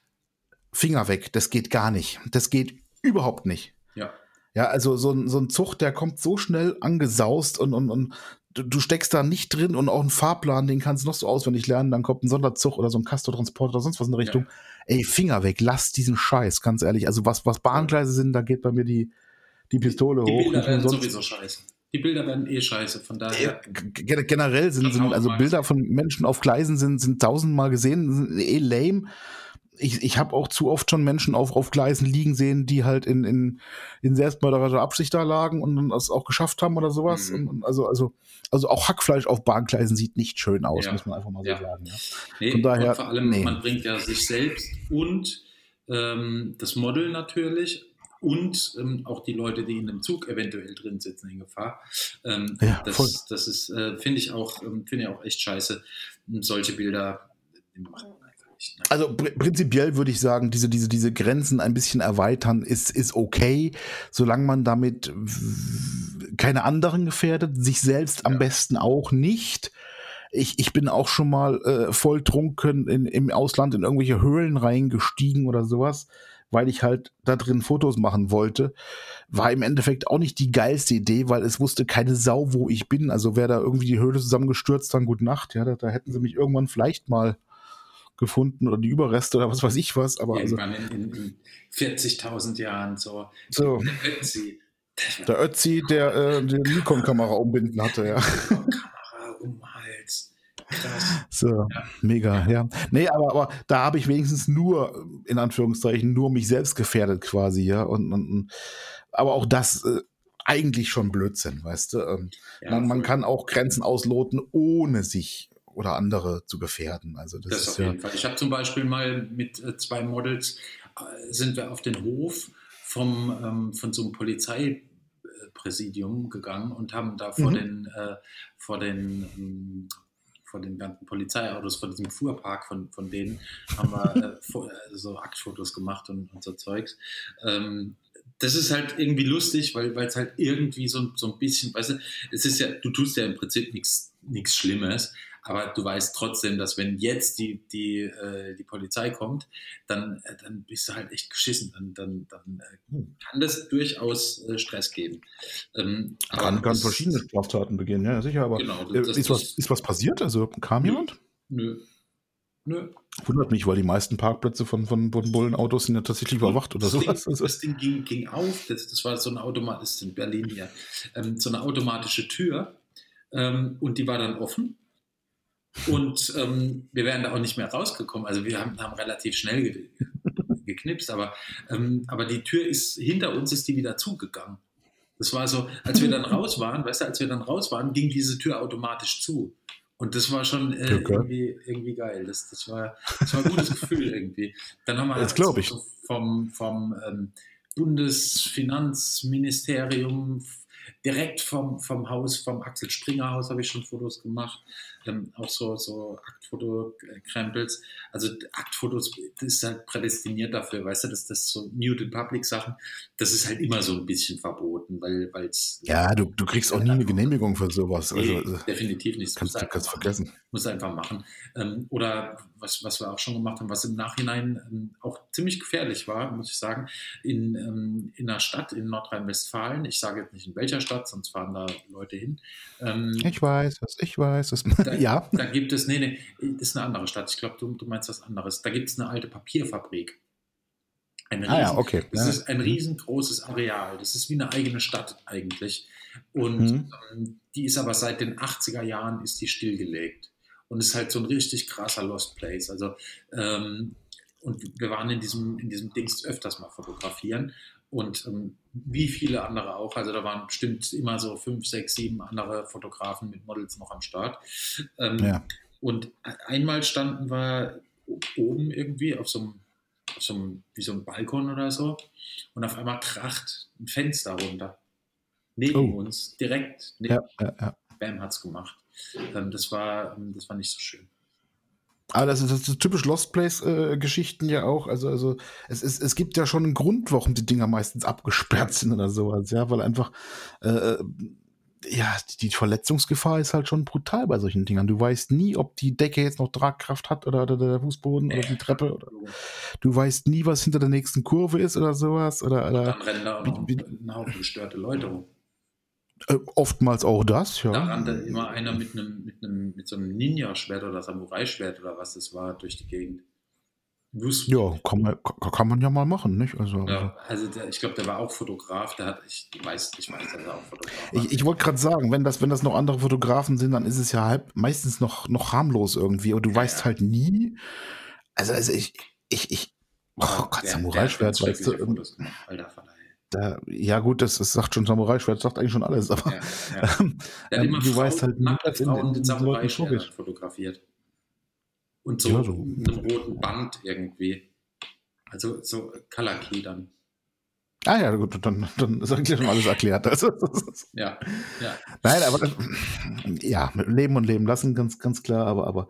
Finger weg, das geht gar nicht. Das geht überhaupt nicht. Ja. Ja, also so ein, so ein Zug, der kommt so schnell angesaust und, und, und du, steckst da nicht drin und auch einen Fahrplan, den kannst du noch so auswendig lernen, dann kommt ein Sonderzug oder so ein Castor-Transport oder sonst was in der Richtung. Ja ey, Finger weg, lass diesen Scheiß, ganz ehrlich. Also was, was Bahngleise sind, da geht bei mir die, die Pistole die hoch. Die Bilder werden sowieso scheiße. Die Bilder werden eh scheiße, von daher. generell sind, sind also Bilder von Menschen auf Gleisen sind, sind tausendmal gesehen, sind eh lame ich, ich habe auch zu oft schon Menschen auf, auf Gleisen liegen sehen, die halt in, in, in selbstmörderischer Absicht da lagen und das auch geschafft haben oder sowas. Mhm. Und, also, also, also auch Hackfleisch auf Bahngleisen sieht nicht schön aus, ja. muss man einfach mal so ja. sagen. Ja. Nee, Von daher, vor allem, nee. man bringt ja sich selbst und ähm, das Model natürlich und ähm, auch die Leute, die in dem Zug eventuell drin sitzen, in Gefahr. Ähm, ja, das, das ist, äh, finde ich auch, ähm, finde ich auch echt scheiße. Solche Bilder? Also pr prinzipiell würde ich sagen, diese, diese, diese Grenzen ein bisschen erweitern ist, ist okay, solange man damit keine anderen gefährdet, sich selbst ja. am besten auch nicht. Ich, ich bin auch schon mal äh, voll trunken in, im Ausland in irgendwelche Höhlen reingestiegen oder sowas, weil ich halt da drin Fotos machen wollte. War im Endeffekt auch nicht die geilste Idee, weil es wusste keine Sau, wo ich bin. Also wäre da irgendwie die Höhle zusammengestürzt, dann gute Nacht. Ja, da, da hätten sie mich irgendwann vielleicht mal gefunden oder die Überreste oder was weiß ich was. Aber also Irgendwann also, in, in, in 40.000 Jahren so. so. Der Ötzi. Der Ötzi, der äh, die Nikon-Kamera umbinden hatte, ja. Kamera um Hals. Krass. So, ja. mega, ja. Nee, aber, aber da habe ich wenigstens nur, in Anführungszeichen, nur mich selbst gefährdet quasi, ja. Und, und aber auch das äh, eigentlich schon Blödsinn, weißt du. Ähm, ja, man, man kann auch Grenzen ausloten, ohne sich oder andere zu gefährden. Also das, das ist auf jeden Fall. Ich habe zum Beispiel mal mit äh, zwei Models äh, sind wir auf den Hof vom, ähm, von so einem Polizeipräsidium gegangen und haben da vor mhm. den, äh, vor den ähm, vor den ganzen Polizeiautos, vor diesem Fuhrpark von, von denen, haben wir äh, äh, so Aktfotos gemacht und, und so Zeugs. Ähm, das ist halt irgendwie lustig, weil es halt irgendwie so, so ein bisschen, weißt du, es ist ja, du tust ja im Prinzip nichts Schlimmes, aber du weißt trotzdem, dass wenn jetzt die, die, äh, die Polizei kommt, dann, äh, dann bist du halt echt geschissen. Dann, dann, dann äh, kann das durchaus äh, Stress geben. Ähm, kann, kann verschiedene Straftaten begehen, ja, sicher. Aber genau, äh, das, ist, was, ist was passiert? Also kam nö, jemand? Nö. Nö. Wundert mich, weil die meisten Parkplätze von, von Bullenautos sind ja tatsächlich überwacht oder das sowas. Ding, das Ding ging, ging auf, das, das war so eine Automat, das ist in Berlin hier, ähm, so eine automatische Tür ähm, und die war dann offen und ähm, wir wären da auch nicht mehr rausgekommen. Also wir haben, haben relativ schnell ge geknipst, aber, ähm, aber die Tür ist, hinter uns ist die wieder zugegangen. Das war so, als wir dann raus waren, weißt du, als wir dann raus waren, ging diese Tür automatisch zu. Und das war schon äh, okay. irgendwie, irgendwie geil. Das, das, war, das war ein gutes Gefühl irgendwie. Dann haben wir das halt ich. vom, vom ähm, Bundesfinanzministerium direkt vom, vom Haus, vom Axel Springer Haus habe ich schon Fotos gemacht. Ähm, auch so, so Aktfoto-Krempels. Also Aktfotos das ist halt prädestiniert dafür, weißt du, dass das so Nude Public Sachen, das ist halt immer so ein bisschen verboten, weil es. Ja, du, du kriegst auch nie eine Genehmigung für sowas. Nee, also, definitiv nicht. Kannst du kannst vergessen. Muss einfach machen. Ähm, oder was, was wir auch schon gemacht haben, was im Nachhinein ähm, auch ziemlich gefährlich war, muss ich sagen, in, ähm, in einer Stadt in Nordrhein-Westfalen, ich sage jetzt nicht in welcher Stadt, sonst fahren da Leute hin. Ähm, ich weiß es, ich weiß es. Da, ja. Da gibt es, nee, nee, ist eine andere Stadt. Ich glaube, du, du meinst was anderes. Da gibt es eine alte Papierfabrik. Eine ah, ja, okay. Das ja. ist ein riesengroßes Areal. Das ist wie eine eigene Stadt eigentlich. Und mhm. ähm, die ist aber seit den 80er Jahren ist die stillgelegt. Und ist halt so ein richtig krasser Lost Place. Also, ähm, und wir waren in diesem, in diesem Dings öfters mal fotografieren. Und ähm, wie viele andere auch. Also da waren bestimmt immer so fünf, sechs, sieben andere Fotografen mit Models noch am Start. Ähm, ja. Und einmal standen wir oben irgendwie auf so einem, auf so einem, wie so ein Balkon oder so. Und auf einmal kracht ein Fenster runter. Neben oh. uns, direkt. Neben, ja, ja, ja. Bam hat's gemacht. Ähm, das, war, ähm, das war nicht so schön. Aber das ist, das ist typisch Lost Place-Geschichten äh, ja auch. Also, also es, es, es gibt ja schon einen Grund, warum die Dinger meistens abgesperrt sind oder sowas, ja, weil einfach äh, äh, ja, die Verletzungsgefahr ist halt schon brutal bei solchen Dingern. Du weißt nie, ob die Decke jetzt noch Tragkraft hat oder, oder der Fußboden oder die Treppe. Oder, du weißt nie, was hinter der nächsten Kurve ist oder sowas. Oder, oder dann rennen da auch ein Haufen gestörte Leute rum. Äh, oftmals auch das, ja. Da rannte immer einer mit einem, mit einem, mit so einem Ninja-Schwert oder Samurai-Schwert oder was das war durch die Gegend. Wusste ja, kann man, kann man ja mal machen, nicht? Also, ja, also der, ich glaube, der war auch Fotograf, der hat, ich weiß, ich weiß, dass er auch Fotograf Ich, ich wollte gerade sagen, wenn das, wenn das noch andere Fotografen sind, dann ist es ja halb, meistens noch, noch harmlos irgendwie, aber du ja, weißt ja. halt nie. Also, also ich, ich, ich, oh Gott, Samurai-Schwert, weißt du. Gemacht, Alter, da, ja, gut, das, das sagt schon Samurai-Schwert, sagt eigentlich schon alles, aber ja, ja. Ähm, ähm, du Frauen, weißt halt nie, was in, in, in Samurai-Schwert fotografiert. Und so, ja, so einem roten Band irgendwie. Also so Color Key dann. Ah ja, gut, dann, dann ist eigentlich schon alles erklärt. Also, ja, ja. Nein, aber ja, Leben und Leben lassen, ganz, ganz klar, aber, aber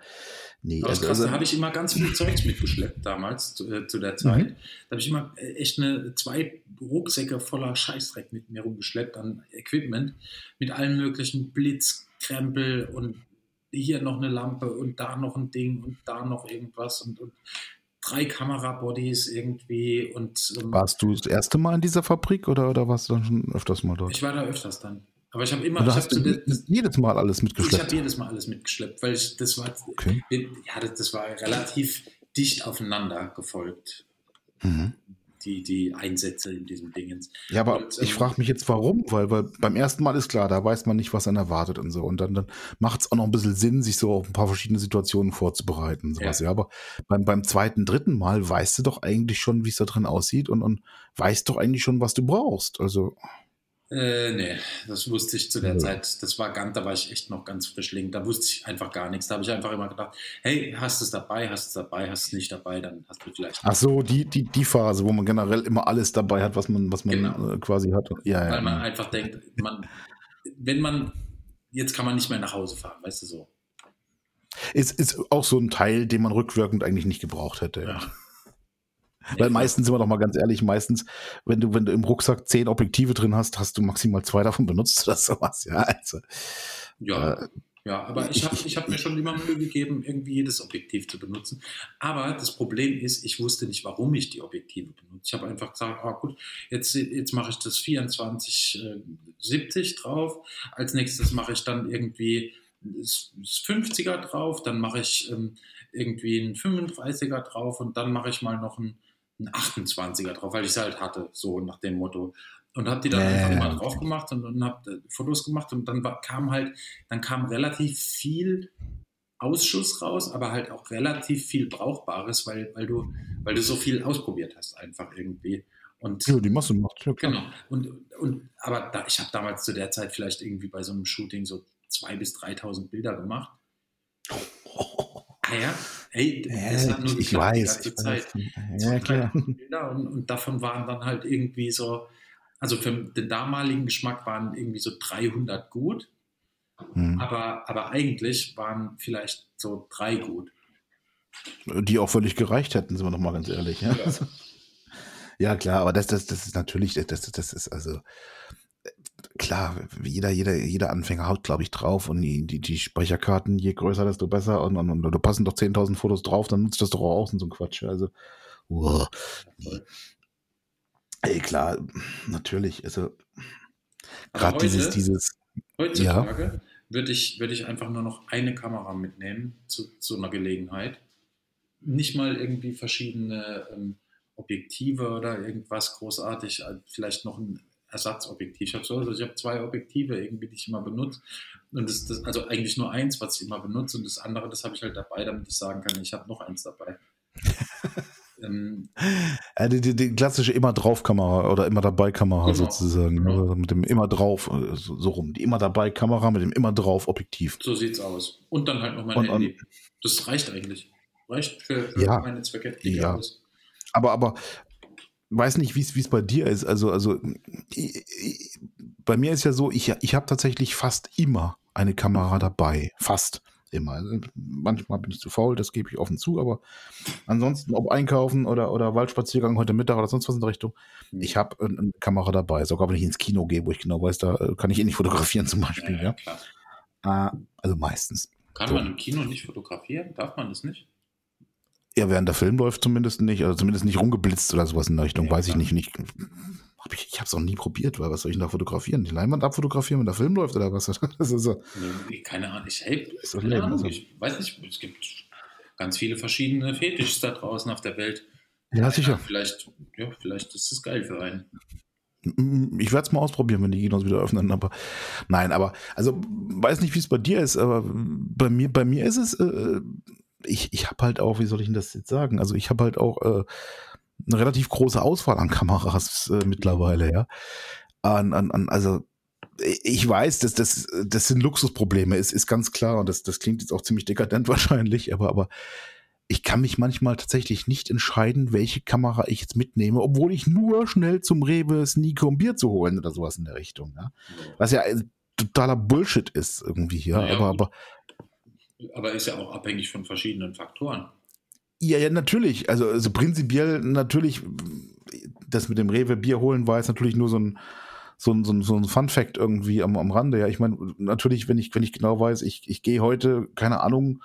Nee, Aber das also, krass, da also, habe ich immer ganz viel Zeugs mitgeschleppt damals, zu, äh, zu der Zeit. Mhm. Da habe ich immer äh, echt eine, zwei Rucksäcke voller Scheißdreck mit mir rumgeschleppt an Equipment, mit allen möglichen Blitzkrempel und hier noch eine Lampe und da noch ein Ding und da noch irgendwas und, und drei Kamerabodies irgendwie und ähm, warst du das erste Mal in dieser Fabrik oder, oder warst du dann schon öfters mal dort? ich war da öfters dann. Aber ich habe immer, ich zu der, das, jedes Mal alles ich mitgeschleppt? habe jedes Mal alles mitgeschleppt, weil ich das war Okay. ja das, das war relativ dicht aufeinander gefolgt. Mhm. Die, die Einsätze in diesem Dingens. Ja, aber Und, ich ähm, frage mich jetzt warum, weil, weil beim ersten Mal ist klar, da weiß man nicht, was einen erwartet und so. Und dann, dann macht es auch noch ein bisschen Sinn, sich so auf ein paar verschiedene Situationen vorzubereiten. und Sowas. Ja. Ja. aber beim, beim zweiten, dritten Mal weißt du doch eigentlich schon, wie es da drin aussieht und, und weißt doch eigentlich schon, was du brauchst. Also, Äh, nee, das wusste ich zu der Nö. Zeit. Das war ganz, da war ich echt noch ganz frischling. Da wusste ich einfach gar nichts. Da habe ich einfach immer gedacht, hey, hast du es dabei, hast du es dabei, hast du es nicht dabei, dann hast du vielleicht. ach so, die, die, die Phase, wo man generell immer alles dabei hat, was man, was man Genau. äh, quasi hat. Ja, Weil ja. man einfach denkt, man, wenn man, jetzt kann man nicht mehr nach Hause fahren, weißt du so. Ist, ist auch so ein Teil, den man rückwirkend eigentlich nicht gebraucht hätte. Ja. Weil meistens sind wir doch mal ganz ehrlich, meistens, wenn du, wenn du im Rucksack zehn Objektive drin hast, hast du maximal zwei davon benutzt oder sowas. Ja, also, Ja, Äh, ja aber ich habe ich hab mir schon immer Mühe gegeben, irgendwie jedes Objektiv zu benutzen. Aber das Problem ist, ich wusste nicht, warum ich die Objektive benutze. Ich habe einfach gesagt, ah gut, jetzt, jetzt mache ich das 24-70 drauf. Als nächstes mache ich dann irgendwie das das 50er drauf, dann mache ich ähm, irgendwie einen 35er drauf und dann mache ich mal noch einen, einen 28er drauf, weil ich es halt hatte, so nach dem Motto. Und habe die dann einfach immer drauf gemacht und, und habe Fotos gemacht und dann kam halt, dann kam relativ viel Ausschuss raus, aber halt auch relativ viel Brauchbares, weil, weil du, weil du so viel ausprobiert hast, einfach irgendwie. Und ja, die Masse macht. Ja. Genau. Und, und, aber da, ich habe damals zu der Zeit vielleicht irgendwie bei so einem Shooting so 2.000 bis 3.000 Bilder gemacht. Ah ja, ey, das hat nur ich, geklappt die weiß. ganze Zeit. weiß. Ja, klar. Bilder und, und davon waren dann halt irgendwie so, also für den damaligen Geschmack waren irgendwie so 300 gut, Hm. aber, aber eigentlich waren vielleicht so drei gut. Die auch völlig gereicht hätten, sind wir noch mal ganz ehrlich. Ja, Ja. ja klar, aber das, das, das ist natürlich, das, das ist also klar, jeder, jeder, jeder Anfänger haut, glaube ich, drauf und die, die, die Speicherkarten, je größer, desto besser und, und, und da passen doch 10.000 Fotos drauf, dann nutzt das doch auch aus und so ein Quatsch. Also, uah. ey, klar, natürlich, also gerade dieses, heute- dieses, Heutzutage würde ich, würde ich einfach nur noch eine Kamera mitnehmen zu so einer Gelegenheit. Nicht mal irgendwie verschiedene ähm, Objektive oder irgendwas großartig, äh, vielleicht noch ein Ersatzobjektiv. Ich habe so, also ich habe zwei Objektive irgendwie, die ich immer benutze. Und das, das, also eigentlich nur eins, was ich immer benutze, und das andere, das habe ich halt dabei, damit ich sagen kann, ich habe noch eins dabei. ähm, äh, die, die, die klassische immer drauf Kamera oder immer dabei Kamera Genau, sozusagen, genau. also mit dem immer drauf, äh, so, so rum, die immer dabei Kamera mit dem immer drauf Objektiv. so sieht's aus. Und dann halt noch mein Und- und- Handy. das reicht eigentlich. Reicht für, für Ja. meine Zwecke. Ja. Alles. Aber, aber weiß nicht, wie es bei dir ist. Also, also ich, ich, bei mir ist ja so, ich, ich habe tatsächlich fast immer eine Kamera dabei. Fast immer. Also, Manchmal bin ich zu faul, das gebe ich offen zu, aber ansonsten, ob einkaufen oder, oder Waldspaziergang heute Mittag oder sonst was in der Richtung, ich habe eine, Kamera dabei. Sogar wenn ich ins Kino gehe, wo ich genau weiß, da äh, kann ich eh nicht fotografieren zum Beispiel. Ja, Ja. Äh, also meistens. Kann So. man im Kino nicht fotografieren? Darf man das nicht? Ja, während der Film läuft zumindest nicht, also zumindest nicht rumgeblitzt oder sowas in der Richtung, Ja, weiß ich nicht. nicht hab ich ich habe es auch nie probiert, weil was soll ich denn da fotografieren? Die Leinwand abfotografieren, wenn der Film läuft oder was? So. Nee, keine Ahnung. Ich, hey, keine lame, Ahnung. also. Ich weiß nicht. Es gibt ganz viele verschiedene Fetischs da draußen auf der Welt. Ja, sicher. Vielleicht, ja, vielleicht ist es geil für einen. Mm, Ich werde es mal ausprobieren, wenn die Kinos wieder öffnen. Aber nein, aber also weiß nicht, wie es bei dir ist, aber bei mir, bei mir ist es, äh, ich, ich habe halt auch, wie soll ich denn das jetzt sagen? Also ich habe halt auch äh, eine relativ große Auswahl an Kameras äh, mittlerweile, ja. An, an, an, also ich weiß, dass das, das sind Luxusprobleme, ist, ist ganz klar und das, das klingt jetzt auch ziemlich dekadent wahrscheinlich, aber, aber ich kann mich manchmal tatsächlich nicht entscheiden, welche Kamera ich jetzt mitnehme, obwohl ich nur schnell zum Rewe sneake, um Bier zu holen oder sowas in der Richtung. Ja? Was ja ein totaler Bullshit ist irgendwie hier, Naja, aber, aber Aber ist ja auch abhängig von verschiedenen Faktoren. Ja, ja, natürlich. Also, also prinzipiell natürlich, das mit dem Rewe Bier holen war jetzt natürlich nur so ein, so ein, so ein, so ein Fun Fact irgendwie am, am Rande. Ja, ich meine, natürlich, wenn ich, wenn ich genau weiß, ich, ich gehe heute, keine Ahnung,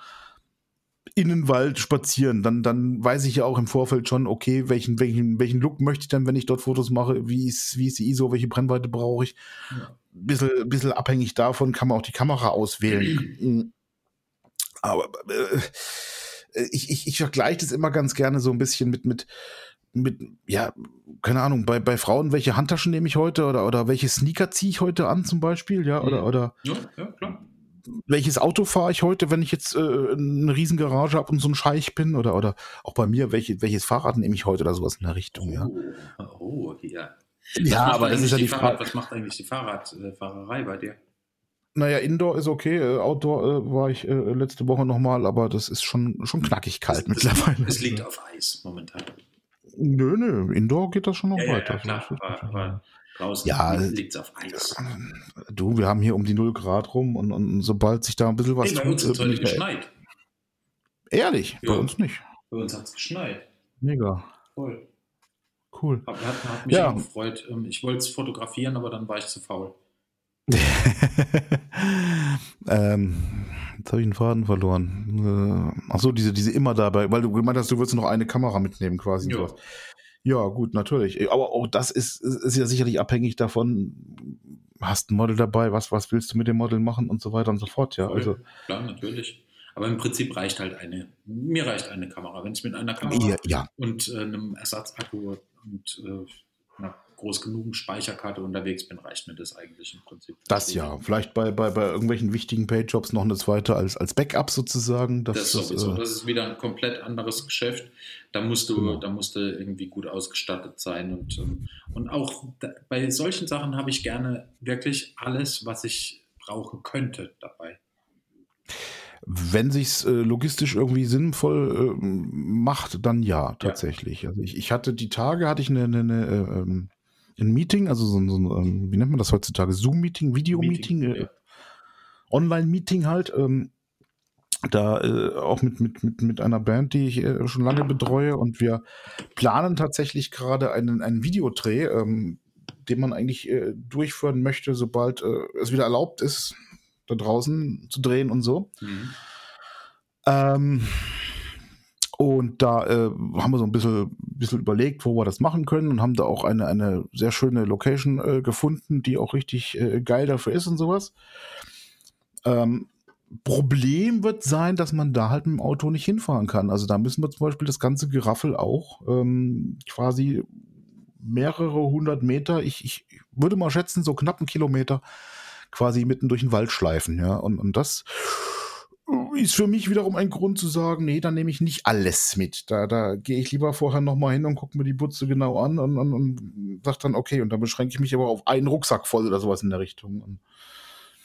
in den Wald spazieren, dann, dann weiß ich ja auch im Vorfeld schon, okay, welchen, welchen, welchen Look möchte ich denn, wenn ich dort Fotos mache, wie ist, wie ist die ISO, welche Brennweite brauche ich. Ja. Bisschen, bisschen abhängig davon kann man auch die Kamera auswählen. Aber äh, ich, ich, ich vergleiche das immer ganz gerne so ein bisschen mit, mit, mit, ja, keine Ahnung, bei, bei Frauen, welche Handtaschen nehme ich heute oder, oder welche Sneaker ziehe ich heute an zum Beispiel, ja, oder, oder. Ja, ja, klar welches Auto fahre ich heute, wenn ich jetzt äh, eine riesen Garage habe und so ein Scheich bin? Oder, oder auch bei mir, welche, welches Fahrrad nehme ich heute oder sowas in der Richtung, ja. Oh, oh ja. Ja, aber das ist ja die Frage. was macht eigentlich die Fahrradfahrerei bei dir? Naja, Indoor ist okay, äh, Outdoor äh, war ich äh, letzte Woche nochmal, aber das ist schon, schon knackig kalt es, mittlerweile. Es liegt auf Eis momentan. Nö, nö, Indoor geht das schon noch ja, weiter. Ja, klar, aber, aber Draußen ja, liegt es auf Eis. Du, wir haben hier um die 0 Grad rum und, und sobald sich da ein bisschen was hey, bei tut, uns hat es heute geschneit. Ehrlich? Ja. Bei uns nicht. Bei uns hat es geschneit. Mega. Voll. Cool. Hat, hat, hat mich ja. gefreut. Ähm, ich wollte es fotografieren, aber dann war ich zu faul. ähm, jetzt habe ich einen Faden verloren. Äh, Achso, diese, diese immer dabei, weil du gemeint hast, du würdest noch eine Kamera mitnehmen quasi. Ja. Ja, gut, natürlich. Aber auch das ist, ist ja sicherlich abhängig davon, hast ein Model dabei, was, was willst du mit dem Model machen und so weiter und so fort, ja. Also, Klar, natürlich. Aber im Prinzip reicht halt eine, mir reicht eine Kamera. Wenn ich mit einer Kamera ja, ja. und äh, einem Ersatzakku und äh, einer groß genug Speicherkarte unterwegs bin, reicht mir das eigentlich im Prinzip. Das ja, vielleicht bei, bei, bei irgendwelchen wichtigen Page-Jobs noch eine zweite als, als Backup sozusagen. Das, das sowieso, äh, das ist wieder ein komplett anderes Geschäft. Da musst du, genau. da musst du irgendwie gut ausgestattet sein und, ähm, und auch bei solchen Sachen habe ich gerne wirklich alles, was ich brauchen könnte dabei. Wenn sich's äh, logistisch irgendwie sinnvoll äh, macht, dann ja, tatsächlich. Ja. Also ich, ich hatte die Tage hatte ich eine, eine, eine äh, ähm, ein Meeting, also so, so ein, ähm, wie nennt man das heutzutage? Zoom-Meeting, Video-Meeting, äh, ja. Online-Meeting halt. Ähm, da äh, auch mit, mit, mit, mit einer Band, die ich äh, schon lange betreue und wir planen tatsächlich gerade einen, einen Videodreh, ähm, den man eigentlich äh, durchführen möchte, sobald äh, es wieder erlaubt ist, da draußen zu drehen und so. Mhm. Ähm, und da äh, haben wir so ein bisschen, bisschen überlegt, wo wir das machen können und haben da auch eine, eine sehr schöne Location äh, gefunden, die auch richtig äh, geil dafür ist und sowas. Ähm, Problem wird sein, dass man da halt mit dem Auto nicht hinfahren kann. Also da müssen wir zum Beispiel das ganze Geraffel auch ähm, quasi mehrere hundert Meter, ich, ich würde mal schätzen, so knapp einen Kilometer quasi mitten durch den Wald schleifen. Ja, und, und das ist für mich wiederum ein Grund zu sagen, nee, dann nehme ich nicht alles mit. Da, da gehe ich lieber vorher nochmal hin und gucke mir die Butze genau an und, und, und sage dann, okay, und dann beschränke ich mich aber auf einen Rucksack voll oder sowas in der Richtung.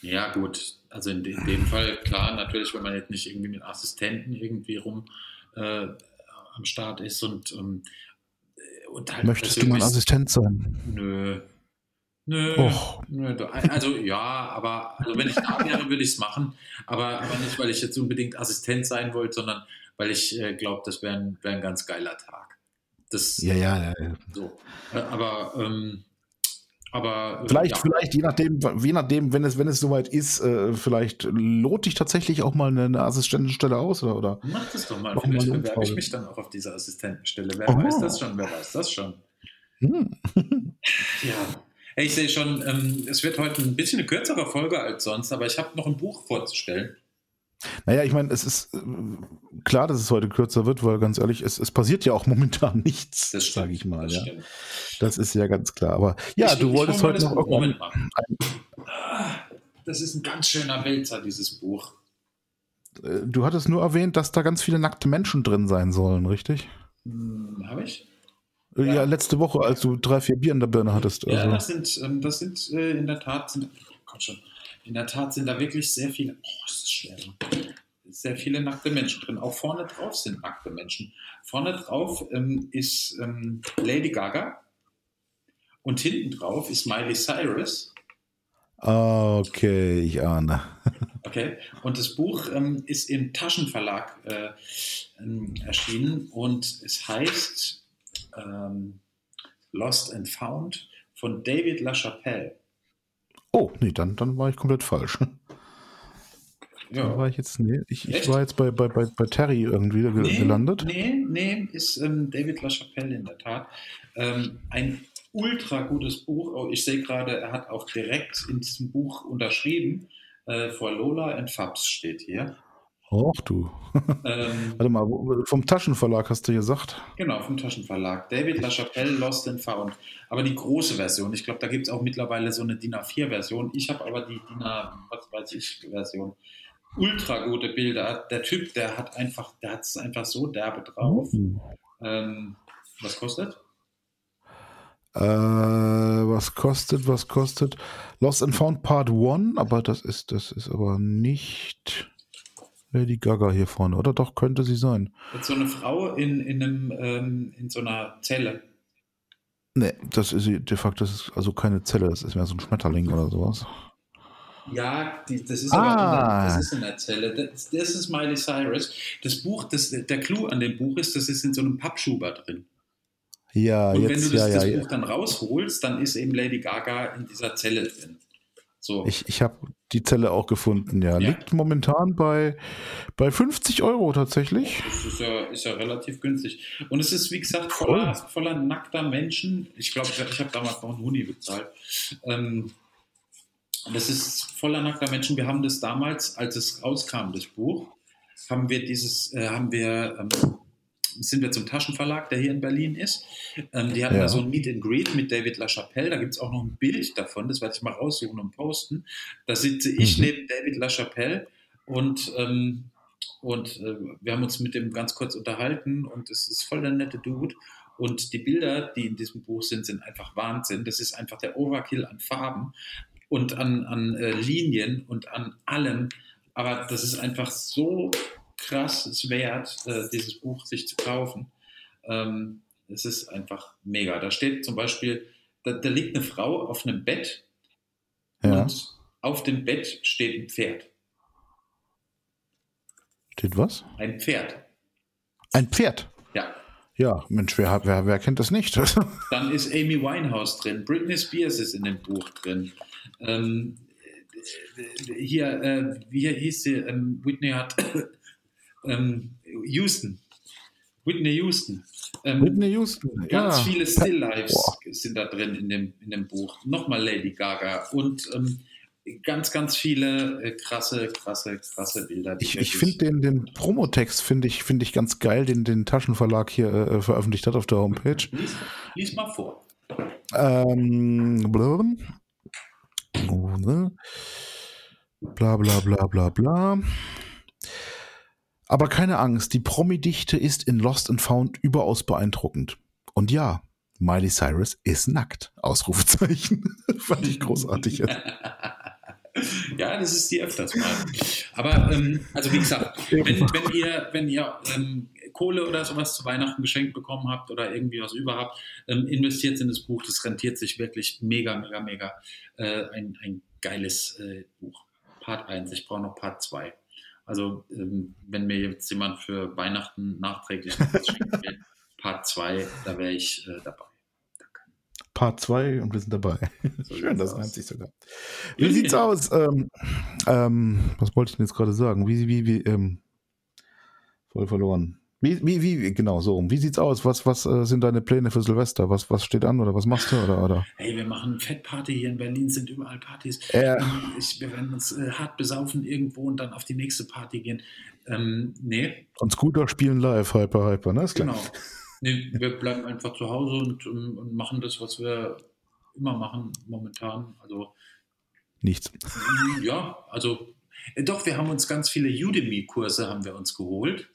Ja, gut. Also in, in dem Fall, klar, natürlich, wenn man jetzt nicht irgendwie mit Assistenten irgendwie rum äh, am Start ist und, ähm, und halt Möchtest du mein Assistent sein? Nö, Nö, nö, also ja, aber also wenn ich da wäre, würde ich es machen. Aber, aber nicht, weil ich jetzt unbedingt Assistent sein wollte, sondern weil ich äh, glaube, das wäre ein, wär ein ganz geiler Tag. Das, ja, ja, ja. ja. So. Äh, aber, ähm, aber äh, vielleicht, ja. vielleicht, je nachdem, je nachdem, wenn es, wenn es soweit ist, äh, vielleicht lohnt dich tatsächlich auch mal eine, eine Assistentenstelle aus, oder? oder Mach das doch mal. Vielleicht mal bewerbe ich mich dann auch auf diese Assistentenstelle. Wer oh. weiß das schon? Wer weiß das schon? Hm. ja. Ich sehe schon, ähm, es wird heute ein bisschen eine kürzere Folge als sonst, aber ich habe noch ein Buch vorzustellen. Naja, ich meine, es ist äh, klar, dass es heute kürzer wird, weil ganz ehrlich, es, es passiert ja auch momentan nichts, sage ich mal. Das, ja. das ist ja ganz klar. Aber ja, ich, du ich wolltest heute noch irgendwann. Das ist ein ganz schöner Wälzer, dieses Buch. Äh, du hattest nur erwähnt, dass da ganz viele nackte Menschen drin sein sollen, richtig? Hm, Habe ich? Ja. ja. letzte Woche, als du drei, vier Bier in der Birne hattest. Also. Ja, das sind, ähm, das sind äh, in der Tat, sind, komm schon, in der Tat sind da wirklich sehr viele, oh, ist das schwer, sehr viele nackte Menschen drin. Auch vorne drauf sind nackte Menschen. Vorne drauf ähm, ist ähm, Lady Gaga und hinten drauf ist Miley Cyrus. Okay, ich ahne. Okay, und das Buch ähm, ist im Taschenverlag äh, ähm, erschienen und es heißt ähm, Lost and Found von David LaChapelle. Oh, nee, dann, dann war ich komplett falsch. Ja. Da war ich jetzt, nee, ich, ich war jetzt bei, bei, bei, bei Terry irgendwie nee, gelandet. Nee, nee, ist ähm, David LaChapelle in der Tat. Ähm, ein ultra gutes Buch. Oh, ich sehe gerade, er hat auch direkt in diesem Buch unterschrieben. Äh, vor Lola and Fabs steht hier. Och du. Ähm, Warte mal, vom Taschenverlag hast du gesagt? Genau, vom Taschenverlag. David LaChapelle, Lost and Found. Aber die große Version. Ich glaube, da gibt es auch mittlerweile so eine DIN A4-Version. Ich habe aber die DIN A, was weiß ich, Version. Ultra gute Bilder. Der Typ, der hat einfach, der hat es einfach so derbe drauf. Mhm. Ähm, was kostet? Äh, was kostet, was kostet? Lost and Found Part 1, aber das ist, das ist aber nicht Lady Gaga hier vorne, oder doch könnte sie sein. Jetzt so eine Frau in, in, einem, ähm, in so einer Zelle. Nee, das ist de facto, das ist also keine Zelle, das ist mehr so ein Schmetterling oder sowas. Ja, die, das, ist ah. aber in der, das ist in der Zelle. Das, das, ist Miley Cyrus. Das Buch, das, der Clou an dem Buch ist, das ist in so einem Pappschuber drin. Ja, Und jetzt, wenn du das, ja, das ja, Buch dann rausholst, dann ist eben Lady Gaga in dieser Zelle drin. So. Ich, ich habe die Zelle auch gefunden, ja. ja. Liegt momentan bei, bei 50 Euro tatsächlich. Das ist ja, ist ja relativ günstig. Und es ist, wie gesagt, voller, voller nackter Menschen. Ich glaube, ich habe damals noch einen Huni bezahlt. Ähm, das ist voller nackter Menschen. Wir haben das damals, als es rauskam, das Buch, haben wir dieses, äh, haben wir ähm, sind wir zum Taschenverlag, der hier in Berlin ist. Ähm, die hatten ja. da so ein Meet and Greet mit David LaChapelle. Da gibt es auch noch ein Bild davon, das werde ich mal raussuchen und posten. Da sitze ich mhm. neben David LaChapelle und, ähm, und äh, wir haben uns mit dem ganz kurz unterhalten und es ist voll der nette Dude. Und die Bilder, die in diesem Buch sind, sind einfach Wahnsinn. Das ist einfach der Overkill an Farben und an, an äh, Linien und an allem. Aber das ist einfach so krass es wert, äh, dieses Buch sich zu kaufen. Ähm, es ist einfach mega. Da steht zum Beispiel, da, da liegt eine Frau auf einem Bett ja. und auf dem Bett steht ein Pferd. Steht was? Ein Pferd. Ein Pferd? Ja. Ja, Mensch, wer, wer, wer kennt das nicht? Dann ist Amy Winehouse drin, Britney Spears ist in dem Buch drin. Ähm, hier, äh, wie hieß sie? Ähm, Whitney hat ähm, Houston. Whitney Houston. Ähm, Whitney Houston, Ganz ja. viele Still Lives Boah. sind da drin in dem, in dem Buch. Nochmal Lady Gaga und ähm, ganz, ganz viele äh, krasse, krasse, krasse Bilder. Ich, ich finde den, den Promotext finde ich, find ich ganz geil, den den Taschenverlag hier äh, veröffentlicht hat auf der Homepage. Lies, lies mal vor. Ähm, bla bla bla bla bla. Aber keine Angst, die Promi-Dichte ist in Lost and Found überaus beeindruckend. Und ja, Miley Cyrus ist nackt. Ausrufezeichen. Fand ich großartig. ja, das ist die öfters mal. Aber ähm, also wie gesagt, wenn, wenn ihr, wenn ihr ähm, Kohle oder sowas zu Weihnachten geschenkt bekommen habt oder irgendwie was überhaupt, ähm, investiert in das Buch. Das rentiert sich wirklich mega, mega, mega. Äh, ein, ein geiles äh, Buch. Part 1. Ich brauche noch Part 2. Also ähm, wenn mir jetzt jemand für Weihnachten nachträglich schenken will, Part 2, da wäre ich äh, dabei. Part 2 und wir sind dabei. So Schön, das reimt sich sogar. Wie sieht's aus? Ähm, ähm, was wollte ich denn jetzt gerade sagen? Wie, wie, wie, ähm, voll verloren. Wie, wie, wie, genau, so. Wie sieht's aus? Was, was äh, sind deine Pläne für Silvester? Was, was steht an oder was machst du? Oder, oder? Hey, wir machen Fettparty hier in Berlin, sind überall Partys. Ähm, ich, wir werden uns äh, hart besaufen irgendwo und dann auf die nächste Party gehen. Ähm, nee. Und Scooter spielen live, Hyper, Hyper, ne? Ist klar. Genau. Nee, wir bleiben einfach zu Hause und, um, und machen das, was wir immer machen momentan. Also nichts. Ja, also äh, doch, wir haben uns ganz viele Udemy-Kurse haben wir uns geholt.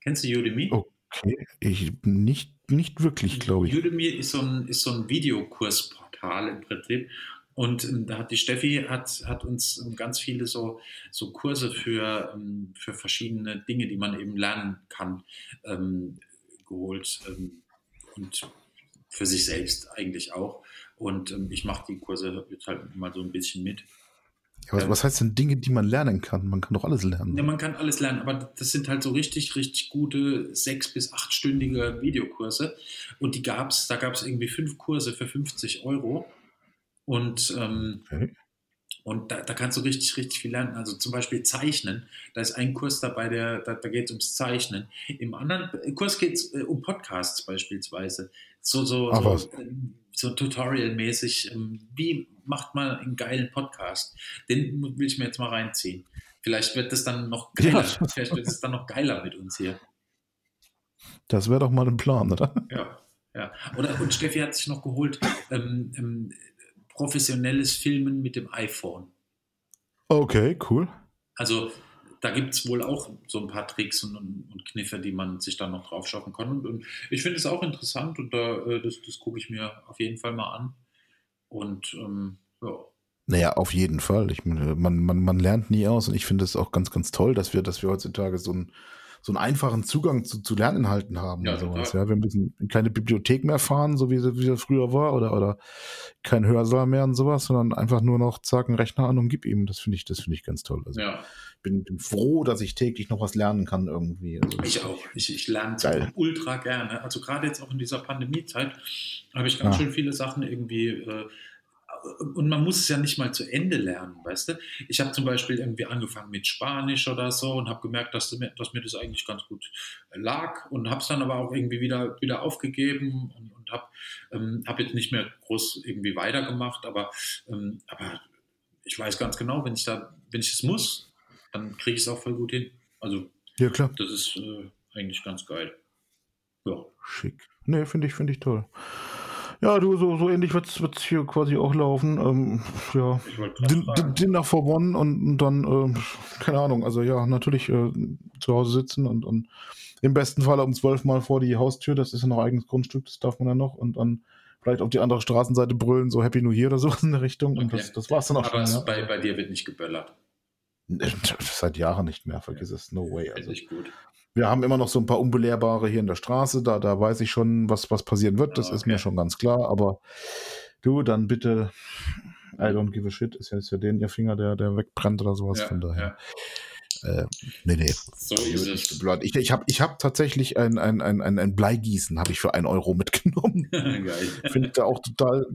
Kennst du Udemy? Okay, ich nicht, nicht wirklich, glaube ich. Udemy ist so ein, ist so ein Videokursportal im Prinzip. Und ähm, da hat die Steffi hat, hat uns ganz viele so, so Kurse für, ähm, für verschiedene Dinge, die man eben lernen kann, ähm, geholt. Ähm, und für sich selbst eigentlich auch. Und ähm, ich mache die Kurse jetzt halt mal so ein bisschen mit. Ja, was, was, heißt denn Dinge, die man lernen kann? Man kann doch alles lernen. Ja, man kann alles lernen, aber das sind halt so richtig, richtig gute sechs- bis achtstündige Videokurse. Und die gab es, da gab es irgendwie fünf Kurse für 50 Euro. Und, ähm, okay. und da, da, kannst du richtig, richtig viel lernen. Also zum Beispiel Zeichnen. Da ist ein Kurs dabei, der, da, da geht es ums Zeichnen. Im anderen Kurs geht es äh, um Podcasts beispielsweise. So, so, Ach, so, ähm, so Tutorial-mäßig. Ähm, wie macht man einen geilen Podcast? Den will ich mir jetzt mal reinziehen. Vielleicht wird das dann noch geiler. Ja. Vielleicht wird es dann noch geiler mit uns hier. Das wäre doch mal ein Plan, oder? Ja, ja. Oder, und Steffi hat sich noch geholt, ähm, ähm, professionelles Filmen mit dem iPhone. Okay, cool. Also da gibt es wohl auch so ein paar Tricks und, und, Kniffe, die man sich dann noch drauf schaffen kann. Und, und ich finde es auch interessant und da, äh, das, das gucke ich mir auf jeden Fall mal an. Und ähm, ja. Naja, auf jeden Fall. Ich, man, man, man lernt nie aus und ich finde es auch ganz, ganz toll, dass wir, dass wir heutzutage so ein so einen einfachen Zugang zu, zu Lerninhalten haben ja, sowas. Ja, wir müssen keine Bibliothek mehr fahren, so wie, wie das früher war, oder, oder kein Hörsaal mehr und sowas, sondern einfach nur noch zack, einen Rechner an und gib ihm. Das finde ich, das finde ich ganz toll. Also ja. Bin, bin froh, dass ich täglich noch was lernen kann irgendwie. Also ich auch. Ich, ich lerne ultra gerne. Also gerade jetzt auch in dieser Pandemiezeit habe ich ganz ja. schön viele Sachen irgendwie äh, und man muss es ja nicht mal zu Ende lernen, weißt du? Ich habe zum Beispiel irgendwie angefangen mit Spanisch oder so und habe gemerkt, dass, dass, mir das eigentlich ganz gut lag und habe es dann aber auch irgendwie wieder, wieder aufgegeben und, und habe ähm, hab jetzt nicht mehr groß irgendwie weitergemacht, aber, ähm, aber ich weiß ganz genau, wenn ich da, wenn ich es muss, dann kriege ich es auch voll gut hin. Also ja, klar. das ist äh, eigentlich ganz geil. Ja. Schick. Nee, finde ich, finde ich toll. Ja, du, so, so ähnlich wird es hier quasi auch laufen. Ähm, ja, Dinner for One und, und dann, äh, keine Ahnung, also ja, natürlich äh, zu Hause sitzen und, und im besten Fall um zwölf Mal vor die Haustür, das ist ja noch eigenes Grundstück, das darf man ja noch und dann vielleicht auf die andere Straßenseite brüllen, so Happy New Year oder sowas in der Richtung okay. und das, das war's dann auch Aber schon. Aber ja. bei, bei dir wird nicht geböllert. Seit Jahren nicht mehr, vergiss es, no way. Also. ich gut. Wir haben immer noch so ein paar Unbelehrbare hier in der Straße, da, da weiß ich schon, was, was passieren wird, das okay. ist mir schon ganz klar, aber du, dann bitte, I don't give a shit, ist ja, ist ja den ihr Finger, der, der wegbrennt oder sowas, ja, von daher. Ja. Äh, nee, nee. So ist es. Ich, ich habe ich hab tatsächlich ein, ein, ein, ein, Bleigießen, habe ich für einen Euro mitgenommen. Finde ich da auch total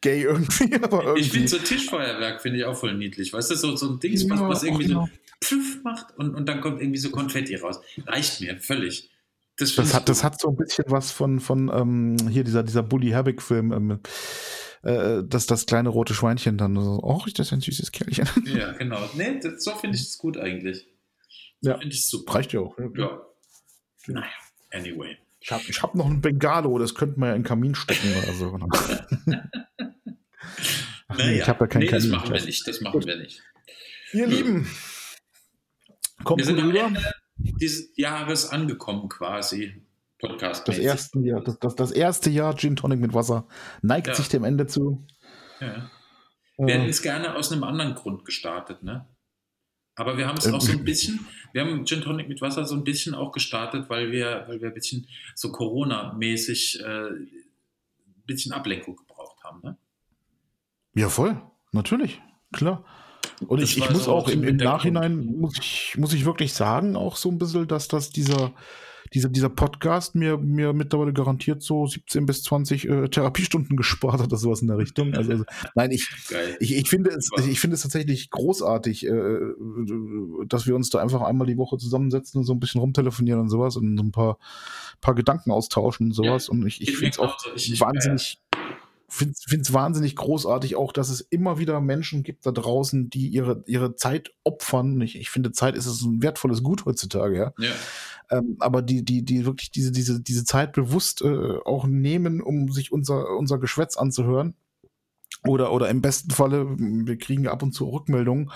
gay irgendwie. Aber irgendwie. Ich finde so Tischfeuerwerk finde ich auch voll niedlich. Weißt du, so, so ein Ding, ja, was, was irgendwie genau. so pfiff macht und, und dann kommt irgendwie so Konfetti raus. Reicht mir völlig. Das, das hat, das hat so ein bisschen was von, von ähm, hier dieser, dieser Bully Herbig-Film. Ähm, äh, dass das kleine rote Schweinchen dann so, oh, ist das ein süßes Kerlchen. Ja, genau. Nee, das, so finde ich es gut eigentlich. Ja, finde ich super. Reicht ja auch. Ja. ja. Naja, anyway. Ich habe ich hab noch ein Bengalo, das könnte man ja in den Kamin stecken oder so. Ach, naja, nee, ich habe ja keinen nee, Kamin. Das machen wir nicht, das machen wir nicht. Ihr ja. Lieben, kommt wir sind am Ende dieses Jahres angekommen quasi. Podcast. Das erste Jahr, das, das, das, erste Jahr Gin Tonic mit Wasser neigt ja. sich dem Ende zu. Ja. Wir hätten es gerne aus einem anderen Grund gestartet, ne? Aber wir haben es auch so ein bisschen, wir haben Gin Tonic mit Wasser so ein bisschen auch gestartet, weil wir, weil wir ein bisschen so Corona-mäßig äh, ein bisschen Ablenkung gebraucht haben, ne? Ja, voll, natürlich, klar. Und ich, ich muss so auch im, im Nachhinein, muss ich, muss ich wirklich sagen, auch so ein bisschen, dass das dieser, dieser, dieser Podcast mir, mir mittlerweile garantiert so 17 bis 20 äh, Therapiestunden gespart hat oder sowas in der Richtung. Also, also nein, ich, ich, ich, finde es, ich finde es tatsächlich großartig, äh, dass wir uns da einfach einmal die Woche zusammensetzen und so ein bisschen rumtelefonieren und sowas und so ein paar, paar Gedanken austauschen und sowas. Ja, und ich, ich finde es auch ich, wahnsinnig. Äh, finde es wahnsinnig großartig auch, dass es immer wieder Menschen gibt da draußen, die ihre, ihre Zeit opfern. Ich, ich finde, Zeit ist ein wertvolles Gut heutzutage, ja. ja. Ähm, aber die, die, die wirklich diese, diese, diese Zeit bewusst äh, auch nehmen, um sich unser, unser Geschwätz anzuhören. Oder, oder im besten Falle, wir kriegen ab und zu Rückmeldungen,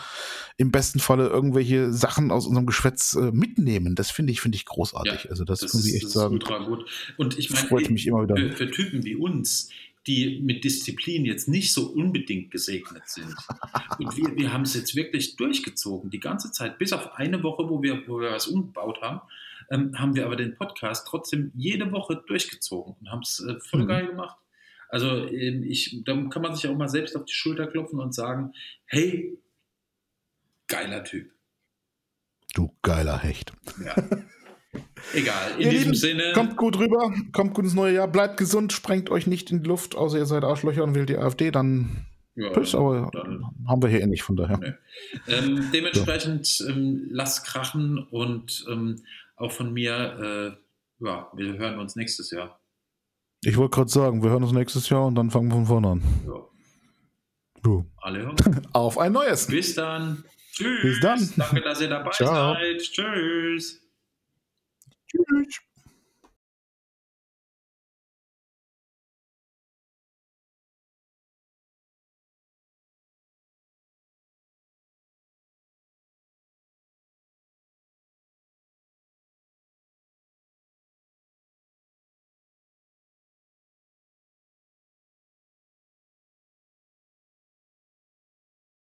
im besten Falle irgendwelche Sachen aus unserem Geschwätz äh, mitnehmen. Das finde ich, finde ich großartig. Ja, also das, das muss ich echt das sagen. Ultra gut. Und ich meine, freut mich immer wieder. Für, für Typen wie uns, die mit Disziplin jetzt nicht so unbedingt gesegnet sind. Und wir, wir haben es jetzt wirklich durchgezogen, die ganze Zeit, bis auf eine Woche, wo wir, wo wir was umgebaut haben, ähm, haben wir aber den Podcast trotzdem jede Woche durchgezogen und haben es äh, voll mhm. geil gemacht. Also ähm, ich, da kann man sich auch mal selbst auf die Schulter klopfen und sagen, hey, geiler Typ. Du geiler Hecht. Ja. Egal, in Ihr diesem Lieben, Sinne. Kommt gut rüber, kommt gut ins neue Jahr, bleibt gesund, sprengt euch nicht in die Luft, außer ihr seid Arschlöcher und wählt die AfD, dann ja, Tschüss, aber dann, haben wir hier eh nicht, von daher. Nee. ähm, dementsprechend ähm, lasst krachen und ähm, auch von mir, äh, ja, wir hören uns nächstes Jahr. Ich wollte gerade sagen, wir hören uns nächstes Jahr und dann fangen wir von vorne an. Ja. Du. Alle hören. Auf ein neues. Bis dann. Tschüss. Bis dann. Danke, dass ihr dabei Ciao. seid. Tschüss. Tschüss.